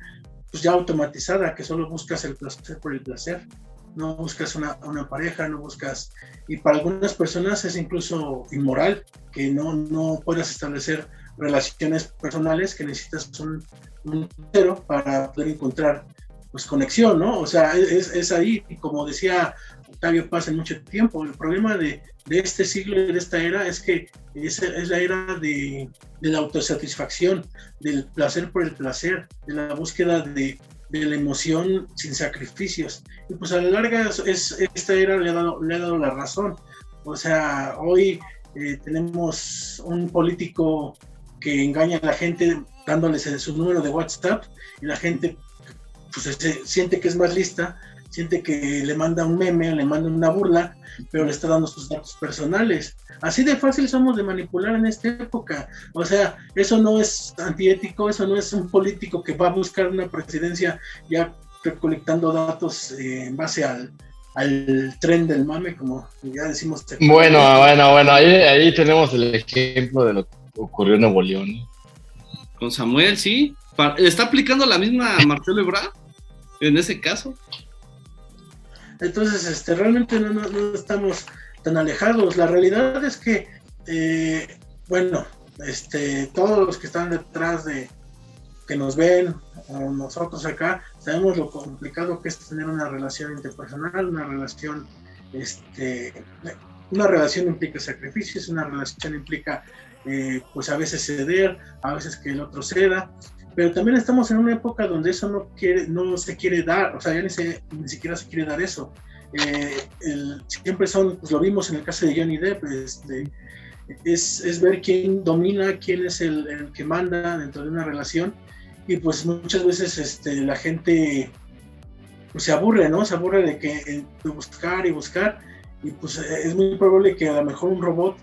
pues ya automatizada, que solo buscas el placer por el placer no buscas una, una, pareja, no buscas, y para algunas personas es incluso inmoral que no, no puedas establecer relaciones personales, que necesitas un, un para poder encontrar pues conexión, ¿no? O sea, es, es ahí, como decía Octavio Paz en mucho tiempo. El problema de, de este siglo y de esta era es que es, es la era de, de, la autosatisfacción, del placer por el placer, de la búsqueda de, de la emoción sin sacrificios. Y pues a la larga es, esta era le ha, dado, le ha dado la razón. O sea, hoy eh, tenemos un político que engaña a la gente dándoles su número de WhatsApp y la gente pues, se, siente que es más lista siente que le manda un meme, le manda una burla, pero le está dando sus datos personales. Así de fácil somos de manipular en esta época. O sea, eso no es antiético, eso no es un político que va a buscar una presidencia ya recolectando datos en base al, al tren del mame, como ya decimos. Bueno, bueno, bueno, ahí, ahí tenemos el ejemplo de lo que ocurrió en Nuevo León. Con Samuel, sí. ¿Está aplicando la misma Marcelo Ebrard en ese caso? Entonces, este, realmente no, no, estamos tan alejados. La realidad es que, eh, bueno, este, todos los que están detrás de que nos ven, o nosotros acá, sabemos lo complicado que es tener una relación interpersonal, una relación, este, una relación implica sacrificios, una relación implica, eh, pues a veces ceder, a veces que el otro ceda, pero también estamos en una época donde eso no, quiere, no se quiere dar, o sea, ya ni, ni siquiera se quiere dar eso. Eh, siempre son, pues lo vimos en el caso de Johnny Depp, este, es, es, ver quién domina, quién es el, que manda dentro de una relación, y pues muchas veces este, la gente pues, se aburre, ¿no? Se aburre de, que, de buscar y buscar, y pues es muy probable que a lo mejor un robot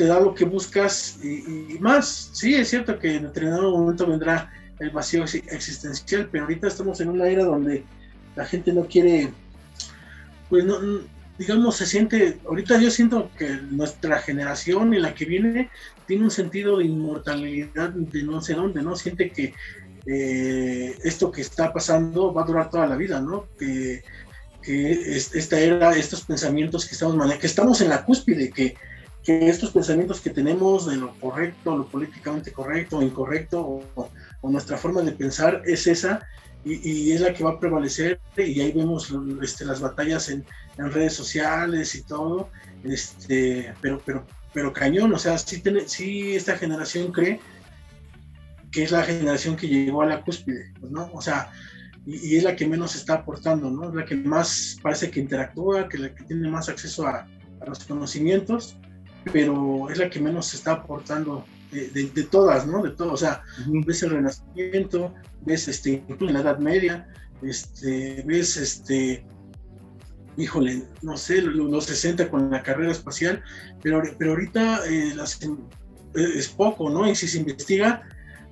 te da lo que buscas y, más. Sí, es cierto que en determinado momento vendrá el vacío existencial, pero ahorita estamos en una era donde la gente no quiere, pues no, digamos, se siente, ahorita yo siento que nuestra generación y la que viene tiene un sentido de inmortalidad de no sé dónde, ¿no? Siente que eh, esto que está pasando va a durar toda la vida, ¿no? Que, esta era, estos pensamientos que estamos manejando, que estamos en la cúspide, que que estos pensamientos que tenemos de lo correcto, lo políticamente correcto o incorrecto, o, nuestra forma de pensar es esa, y, es la que va a prevalecer, y ahí vemos este, las batallas en, redes sociales y todo, este, pero, pero, pero cañón, o sea, sí, sí esta generación cree que es la generación que llegó a la cúspide, ¿no? O sea, y, es la que menos está aportando, ¿no? La que más parece que interactúa, que la que tiene más acceso a los conocimientos, pero es la que menos se está aportando de, todas, ¿no? De todo, o sea, ves el Renacimiento, ves este, incluso en la Edad Media, este, ves este, híjole, no sé, los 60 con la carrera espacial, pero, pero ahorita eh, es poco, ¿no? Y si se investiga,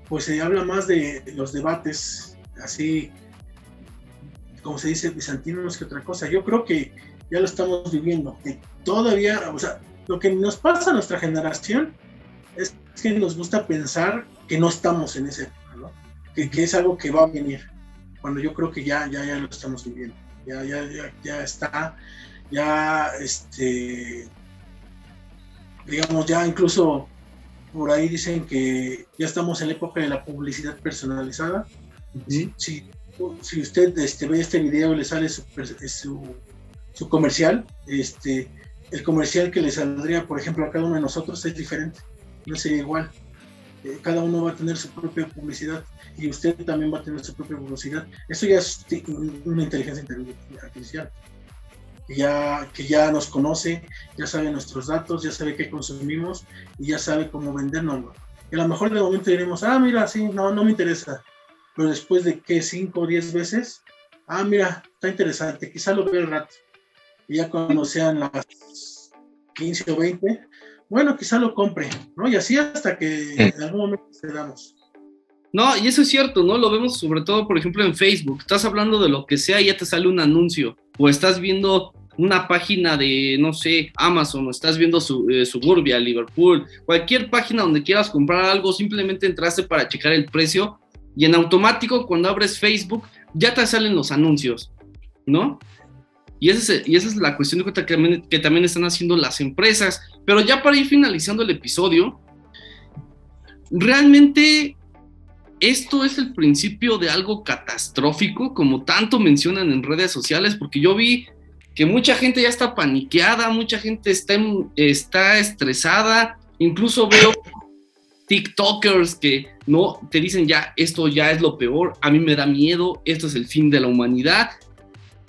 pues se habla más de los debates así, como se dice, bizantinos que otra cosa. Yo creo que ya lo estamos viviendo, que todavía, o sea, lo que nos pasa a nuestra generación es que nos gusta pensar que no estamos en ese ¿no? que, que, es algo que va a venir, cuando yo creo que ya, ya, ya lo estamos viviendo, ya, ya, ya, ya está, ya, este, digamos, ya incluso por ahí dicen que ya estamos en la época de la publicidad personalizada. Si, si, usted este, ve este video y le sale su, su, su comercial, este, el comercial que le saldría, por ejemplo, a cada uno de nosotros es diferente, no sería igual. Eh, cada uno va a tener su propia publicidad y usted también va a tener su propia publicidad. Eso ya es una inteligencia artificial. Ya, que ya nos conoce, ya sabe nuestros datos, ya sabe qué consumimos y ya sabe cómo vendernos. Y a lo mejor de momento diremos, ah, mira, sí, no, no me interesa. Pero después de que 5 o 10 veces, ah, mira, está interesante, quizá lo vea el rato ya cuando sean las 15 o 20, bueno, quizá lo compre, ¿no? Y así hasta que en algún momento cedamos. No, y eso es cierto, ¿no? Lo vemos sobre todo, por ejemplo, en Facebook. Estás hablando de lo que sea y ya te sale un anuncio. O estás viendo una página de, no sé, Amazon, o estás viendo su, eh, Suburbia, Liverpool, cualquier página donde quieras comprar algo, simplemente entraste para checar el precio y en automático cuando abres Facebook ya te salen los anuncios, ¿no? Y, y esa es la cuestión que, que también están haciendo las empresas. Pero ya para ir finalizando el episodio, realmente esto es el principio de algo catastrófico, como tanto mencionan en redes sociales, porque yo vi que mucha gente ya está paniqueada, mucha gente está, está estresada, incluso veo TikTokers que no te dicen ya, esto ya es lo peor, a mí me da miedo, esto es el fin de la humanidad.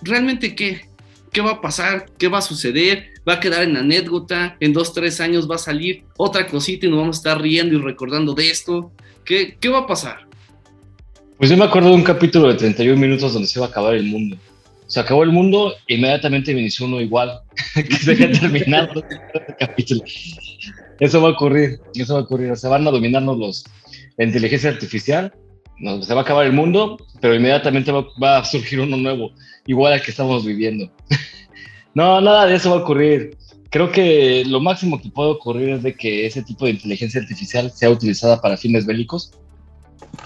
¿Realmente qué? ¿Qué va a pasar? ¿Qué va a suceder? ¿Va a quedar en anécdota? ¿En dos, tres años va a salir otra cosita y nos vamos a estar riendo y recordando de esto? ¿Qué, qué va a pasar? Pues yo me acuerdo de un capítulo de 31 minutos donde se iba a acabar el mundo. Se acabó el mundo e inmediatamente me inició uno igual, que se había terminado el capítulo. Eso va a ocurrir, eso va a ocurrir. Se van a dominarnos los, la inteligencia artificial, se va a acabar el mundo, pero inmediatamente va, a surgir uno nuevo, igual al que estamos viviendo. no, nada de eso va a ocurrir. Creo que lo máximo que puede ocurrir es de que ese tipo de inteligencia artificial sea utilizada para fines bélicos,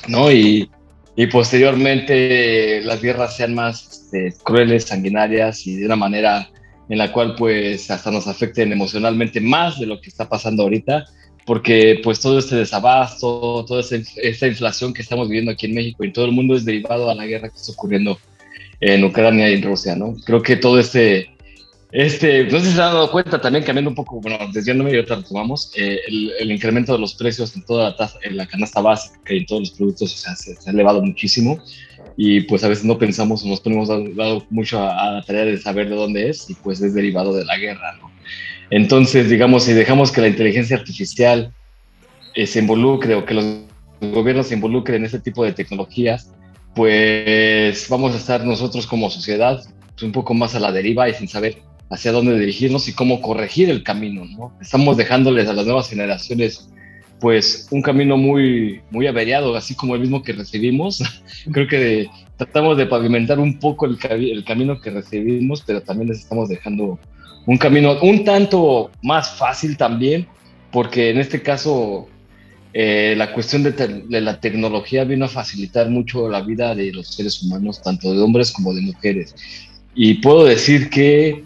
¿no? Y, y posteriormente las guerras sean más este, crueles, sanguinarias y de una manera en la cual pues hasta nos afecten emocionalmente más de lo que está pasando ahorita, porque pues todo este desabasto, toda esta inflación que estamos viviendo aquí en México y en todo el mundo es derivado a la guerra que está ocurriendo en Ucrania y en Rusia, ¿no? Creo que todo este, este, no sé si se han dado cuenta también, cambiando un poco, bueno, desviándome y ahorita retomamos, eh, el, incremento de los precios en toda la, en la canasta básica y en todos los productos, o sea, se, ha elevado muchísimo y pues a veces no pensamos nos ponemos dado mucho a, la tarea de saber de dónde es y pues es derivado de la guerra, ¿no? Entonces, digamos, si dejamos que la inteligencia artificial eh, se involucre o que los gobiernos se involucren en este tipo de tecnologías, pues vamos a estar nosotros como sociedad un poco más a la deriva y sin saber hacia dónde dirigirnos y cómo corregir el camino, ¿no? Estamos dejándoles a las nuevas generaciones pues un camino muy, muy averiado, así como el mismo que recibimos. Creo que tratamos de pavimentar un poco el, el, camino que recibimos, pero también les estamos dejando un camino un tanto más fácil también, porque en este caso eh, la cuestión de, de, la tecnología vino a facilitar mucho la vida de los seres humanos, tanto de hombres como de mujeres. Y puedo decir que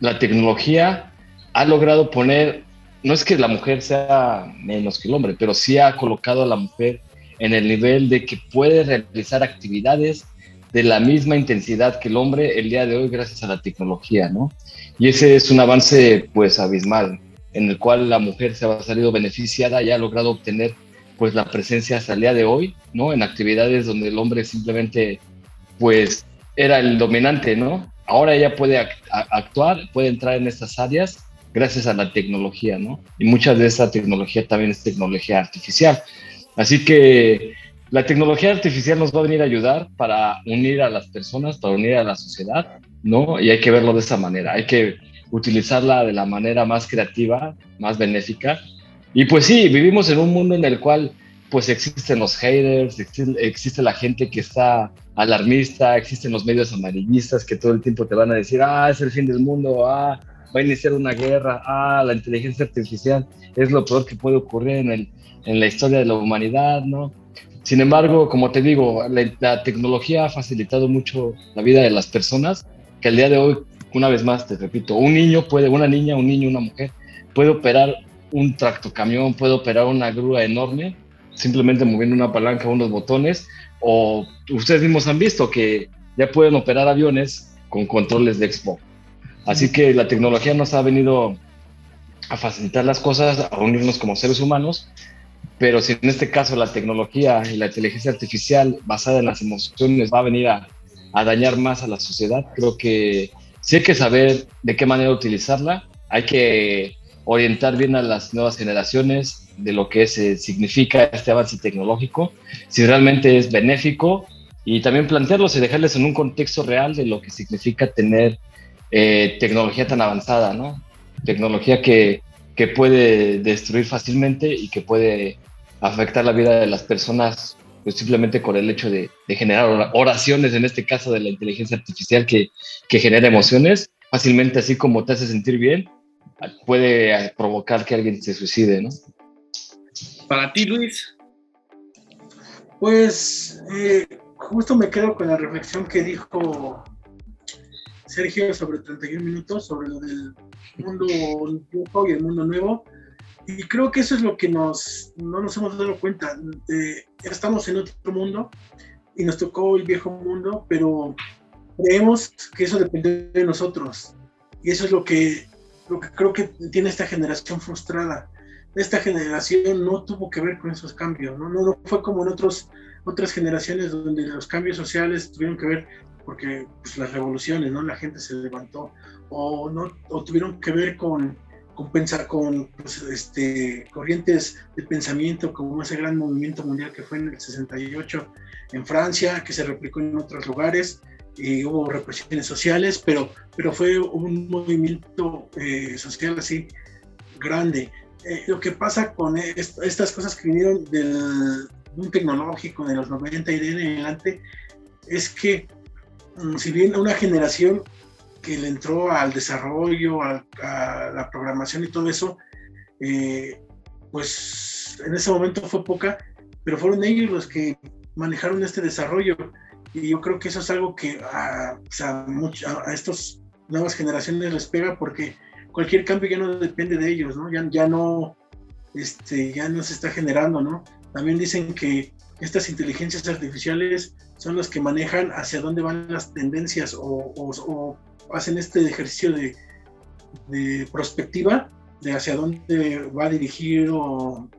la tecnología ha logrado poner no es que la mujer sea menos que el hombre, pero sí ha colocado a la mujer en el nivel de que puede realizar actividades de la misma intensidad que el hombre el día de hoy gracias a la tecnología, ¿no? Y ese es un avance pues abismal en el cual la mujer se ha salido beneficiada y ha logrado obtener pues la presencia hasta el día de hoy, ¿no? En actividades donde el hombre simplemente pues era el dominante, ¿no? Ahora ella puede actuar, puede entrar en estas áreas gracias a la tecnología, ¿no? Y mucha de esa tecnología también es tecnología artificial. Así que la tecnología artificial nos va a venir a ayudar para unir a las personas, para unir a la sociedad, ¿no? Y hay que verlo de esa manera, hay que utilizarla de la manera más creativa, más benéfica. Y pues sí, vivimos en un mundo en el cual pues existen los haters, existe, la gente que está alarmista, existen los medios amarillistas que todo el tiempo te van a decir, ah, es el fin del mundo, ah, va a iniciar una guerra, ah, la inteligencia artificial es lo peor que puede ocurrir en, el, en la historia de la humanidad, ¿no? Sin embargo, como te digo, la, tecnología ha facilitado mucho la vida de las personas, que al día de hoy, una vez más, te repito, un niño puede, una niña, un niño, una mujer, puede operar un tractocamión, puede operar una grúa enorme, simplemente moviendo una palanca, unos botones, o ustedes mismos han visto que ya pueden operar aviones con controles de Xbox. Así que la tecnología nos ha venido a facilitar las cosas, a unirnos como seres humanos, pero si en este caso la tecnología y la inteligencia artificial basada en las emociones va a venir a, dañar más a la sociedad, creo que sí hay que saber de qué manera utilizarla, hay que orientar bien a las nuevas generaciones de lo que significa este avance tecnológico, si realmente es benéfico y también plantearlos y dejarles en un contexto real de lo que significa tener eh, tecnología tan avanzada, ¿no? Tecnología que, que, puede destruir fácilmente y que puede afectar la vida de las personas pues simplemente con el hecho de, de generar oraciones, en este caso de la inteligencia artificial que, que genera emociones, fácilmente así como te hace sentir bien, puede provocar que alguien se suicide, ¿no? Para ti, Luis. Pues eh, justo me quedo con la reflexión que dijo Sergio sobre 31 minutos, sobre lo del mundo viejo y el mundo nuevo. Y creo que eso es lo que nos, no nos hemos dado cuenta. estamos en otro mundo y nos tocó el viejo mundo, pero creemos que eso depende de nosotros. Y eso es lo que, lo que creo que tiene esta generación frustrada. Esta generación no tuvo que ver con esos cambios, ¿no? No, no fue como en otros, otras generaciones donde los cambios sociales tuvieron que ver porque pues, las revoluciones, ¿no? La gente se levantó o, no, o tuvieron que ver con, con, con pues, este, corrientes de pensamiento como ese gran movimiento mundial que fue en el 68 en Francia, que se replicó en otros lugares, y hubo represiones sociales, pero, pero fue un movimiento eh, social así grande. Eh, lo que pasa con estas cosas que vinieron del boom tecnológico de los 90 y de adelante es que mm, si bien una generación que le entró al desarrollo, a, la programación y todo eso, eh, pues en ese momento fue poca, pero fueron ellos los que manejaron este desarrollo. Y yo creo que eso es algo que a, a, estas nuevas generaciones les pega porque cualquier cambio ya no depende de ellos, ¿no? Ya, ya, no, este, ya no se está generando, ¿no? También dicen que estas inteligencias artificiales son las que manejan hacia dónde van las tendencias o, hacen este ejercicio de, prospectiva de hacia dónde va a dirigir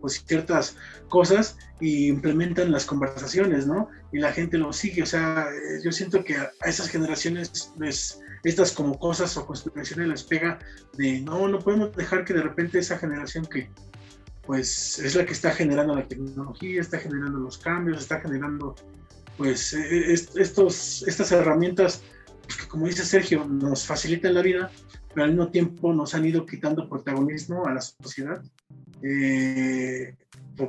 pues, ciertas cosas y implementan las conversaciones, ¿no? Y la gente lo sigue, o sea, eh, yo siento que a esas generaciones les, estas como cosas o conspiraciones les pega de, no, no podemos dejar que de repente esa generación que pues es la que está generando la tecnología, está generando los cambios, está generando pues e, e, estos, estas herramientas que como dice Sergio, nos facilitan la vida, pero al mismo tiempo nos han ido quitando protagonismo a la sociedad, eh,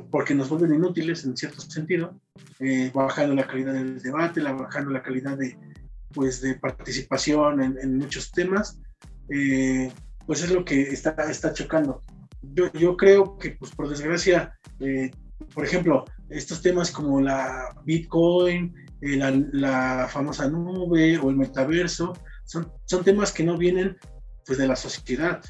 porque nos vuelven inútiles en cierto sentido, eh, bajando la calidad del debate, bajando la calidad de, pues, de participación en, muchos temas, eh, pues es lo que está, está chocando. Yo, yo creo que, pues por desgracia, por ejemplo, estos temas como la Bitcoin, la, la, famosa nube o el metaverso, son, son temas que no vienen pues de la sociedad.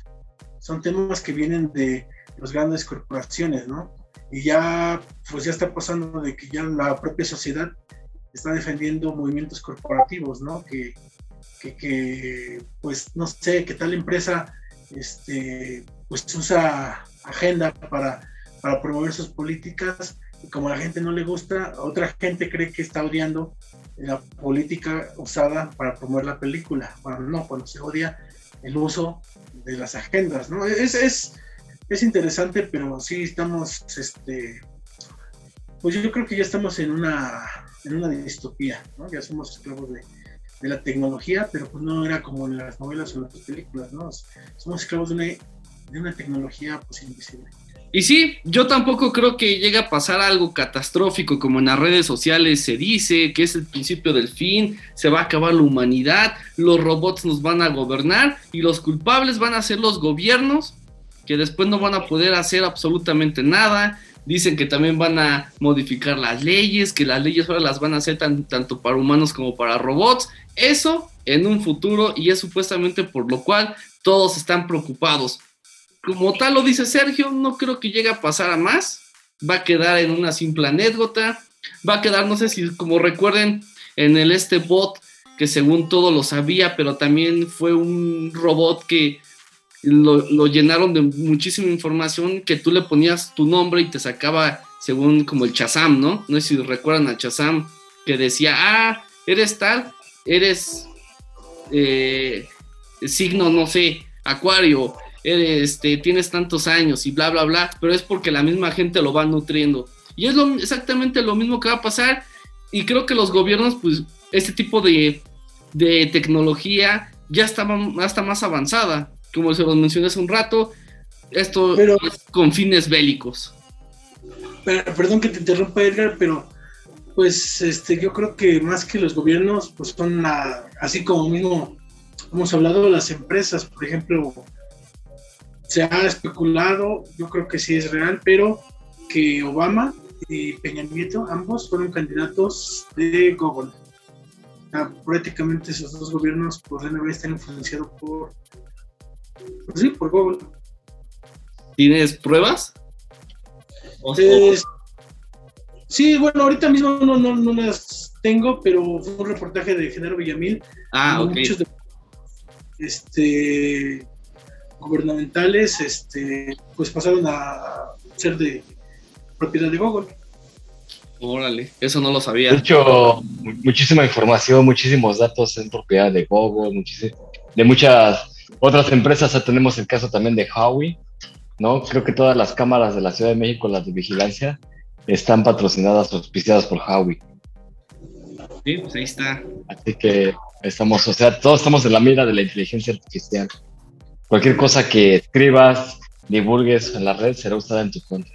Son temas que vienen de las grandes corporaciones, ¿no? Y ya, pues ya está pasando de que ya la propia sociedad está defendiendo movimientos corporativos, ¿no? Que, que, pues, no sé, que tal empresa, este, pues usa agenda para, para promover sus políticas como a la gente no le gusta, otra gente cree que está odiando la política usada para promover la película. Bueno, no, cuando se odia el uso de las agendas, ¿no? Es, es, es interesante, pero sí estamos, este, pues yo creo que ya estamos en una, en una distopía, ¿no? Ya somos esclavos de, de la tecnología, pero pues no era como en las novelas o en las películas, ¿no? Somos esclavos de una, de una tecnología pues invisible. Y sí, yo tampoco creo que llegue a pasar algo catastrófico como en las redes sociales se dice, que es el principio del fin, se va a acabar la humanidad, los robots nos van a gobernar y los culpables van a ser los gobiernos, que después no van a poder hacer absolutamente nada. Dicen que también van a modificar las leyes, que las leyes ahora las van a hacer tanto para humanos como para robots. Eso en un futuro y es supuestamente por lo cual todos están preocupados como tal lo dice Sergio, no creo que llegue a pasar a más. Va a quedar en una simple anécdota. Va a quedar, no sé si como recuerden, en el este bot que según todo lo sabía, pero también fue un robot que lo, llenaron de muchísima información que tú le ponías tu nombre y te sacaba según como el Chazam, ¿no? No sé si recuerdan a Chazam que decía, ah, eres tal, eres eh, signo, no sé, acuario, este, tienes tantos años y bla, bla, bla, pero es porque la misma gente lo va nutriendo. Y es lo, exactamente lo mismo que va a pasar. Y creo que los gobiernos, pues, este tipo de, de tecnología ya está, está más avanzada. Como se los mencioné hace un rato, esto es con fines bélicos. perdón que te interrumpa, Edgar, pero pues este, yo creo que más que los gobiernos, pues son así como mismo hemos hablado, las empresas, por ejemplo, se ha especulado, yo creo que sí es real, pero que Obama y Peña Nieto, ambos fueron candidatos de Google. prácticamente esos dos gobiernos podrían haber estado influenciados por, pues sí, por Google. ¿Tienes pruebas? sí, bueno, ahorita mismo no, no, no, las tengo, pero fue un reportaje de Genaro Villamil Ah, ok. Muchos de- este, gubernamentales este, pues pasaron a ser de propiedad de Google. Órale, eso no lo De sabía. hecho, mu- muchísima información, muchísimos datos en propiedad de Google, de muchas otras empresas. Ya tenemos el caso también de Huawei, ¿no? Creo que todas las cámaras de la Ciudad de México, las de vigilancia, están patrocinadas o auspiciadas por Huawei. Sí, pues ahí está. Así que estamos, o sea, todos estamos en la mira de la inteligencia artificial. Cualquier cosa que escribas, divulgues en la red será usada en tu contra.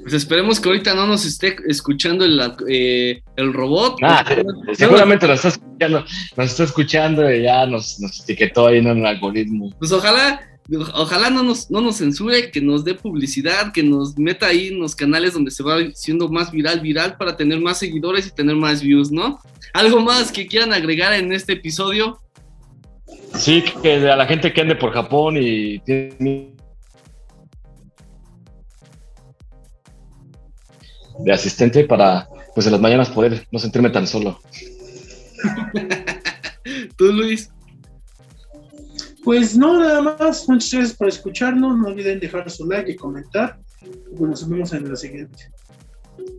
Pues esperemos que ahorita no nos esté escuchando el, eh, el robot. Ah, seguramente nos está escuchando, nos está escuchando y ya nos, nos etiquetó ahí en un algoritmo. Pues ojalá, ojalá no nos, no nos censure, que nos dé publicidad, que nos meta ahí en los canales donde se va siendo más viral, viral para tener más seguidores y tener más views, ¿no? ¿Algo más que quieran agregar en este episodio? Sí, que a la gente que ande por Japón y tiene de asistente para pues en las mañanas poder no sentirme tan solo. Tú, Luis. Pues no, nada más. Muchas gracias por escucharnos. No olviden dejar su like y comentar. Y pues nos vemos en la siguiente.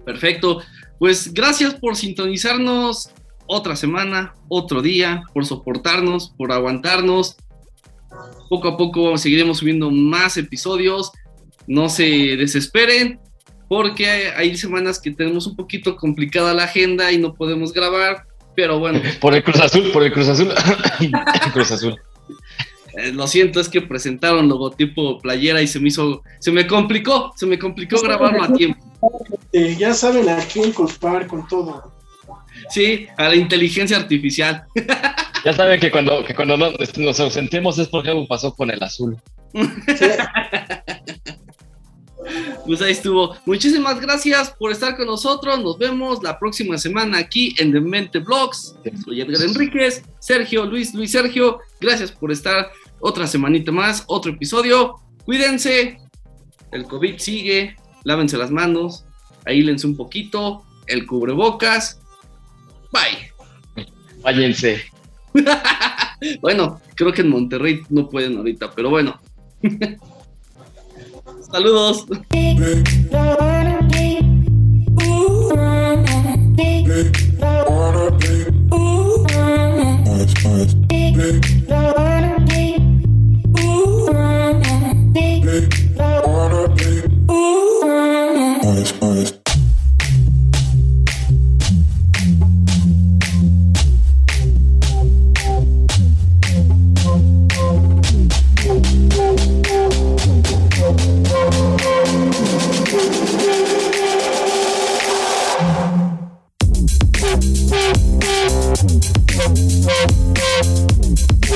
Perfecto. Pues gracias por sintonizarnos otra semana, otro día, por soportarnos, por aguantarnos. Poco a poco seguiremos subiendo más episodios. No se desesperen, porque hay semanas que tenemos un poquito complicada la agenda y no podemos grabar. Pero bueno, Por el Cruz Azul, por el Cruz Azul. Cruz Azul. eh, lo siento, es que presentaron logotipo playera y se me hizo, se me complicó, se me complicó grabarlo a tiempo. Eh, ya saben a quién culpar con todo. Sí, a la inteligencia artificial. Ya saben que cuando, que cuando no- nos ausentemos es porque algo pasó con el azul. Sí. Pues ahí estuvo. Muchísimas gracias por estar con nosotros. Nos vemos la próxima semana aquí en Demente Vlogs. Soy Edgar Enríquez, Sergio, Luis, Luis Sergio. Gracias por estar otra semanita más, otro episodio. Cuídense. El COVID sigue. Lávense las manos. Aílense un poquito. El cubrebocas. Bye. Váyanse. Bueno, creo que en Monterrey no pueden ahorita, pero bueno. Saludos.